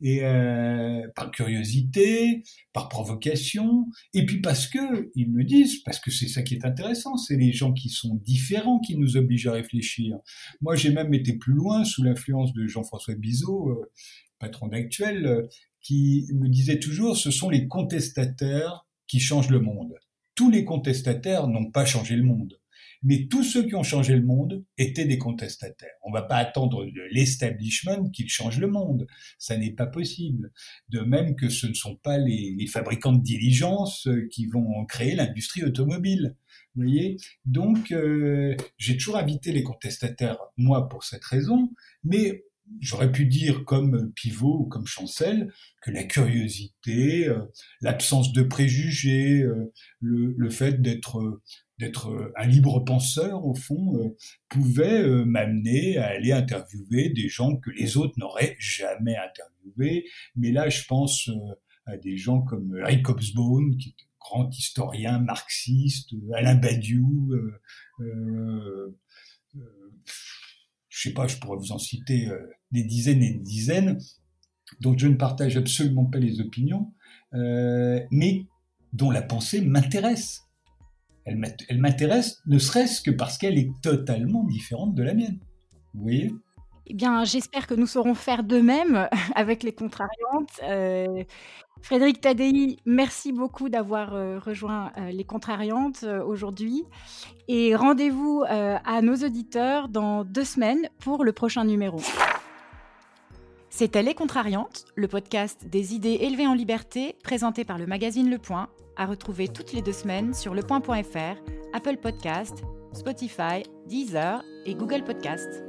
et euh, par curiosité, par provocation, et puis parce que ils me disent, parce que c'est ça qui est intéressant, c'est les gens qui sont différents qui nous obligent à réfléchir. Moi, j'ai même été plus loin sous l'influence de Jean-François Bizot, euh, patron d'actuel, euh, qui me disait toujours, ce sont les contestataires qui changent le monde. Tous les contestataires n'ont pas changé le monde. Mais tous ceux qui ont changé le monde étaient des contestataires. On ne va pas attendre de l'establishment qu'il change le monde. Ça n'est pas possible. De même que ce ne sont pas les, fabricants de diligences euh, qui vont créer l'industrie automobile. Vous voyez? Donc, euh, j'ai toujours invité les contestataires, moi, pour cette raison, mais j'aurais pu dire comme Pivot ou comme Chancel que la curiosité, euh, l'absence de préjugés, le, le, fait d'être d'être euh, un libre penseur au fond euh, pouvait euh, m'amener à aller interviewer des gens que les autres n'auraient jamais interviewés. Mais là, je pense à des gens comme Eric Hobsbawm, qui est un grand historien marxiste, Alain Badiou. Euh, je sais pas, je pourrais vous en citer des dizaines et des dizaines, dont je ne partage absolument pas les opinions, mais dont la pensée m'intéresse elle m'intéresse ne serait-ce que parce qu'elle est totalement différente de la mienne. Vous voyez?
Eh bien, j'espère que nous saurons faire de même avec les contrariantes. Euh, Frédéric Tadei, merci beaucoup d'avoir euh, rejoint euh, les contrariantes aujourd'hui. Et rendez-vous à nos auditeurs dans deux semaines pour le prochain numéro. C'était Les Contrariantes, le podcast des idées élevées en liberté présenté par le magazine Le Point à retrouver toutes les deux semaines sur lepoint.fr, Apple Podcast, Spotify, Deezer et Google Podcast.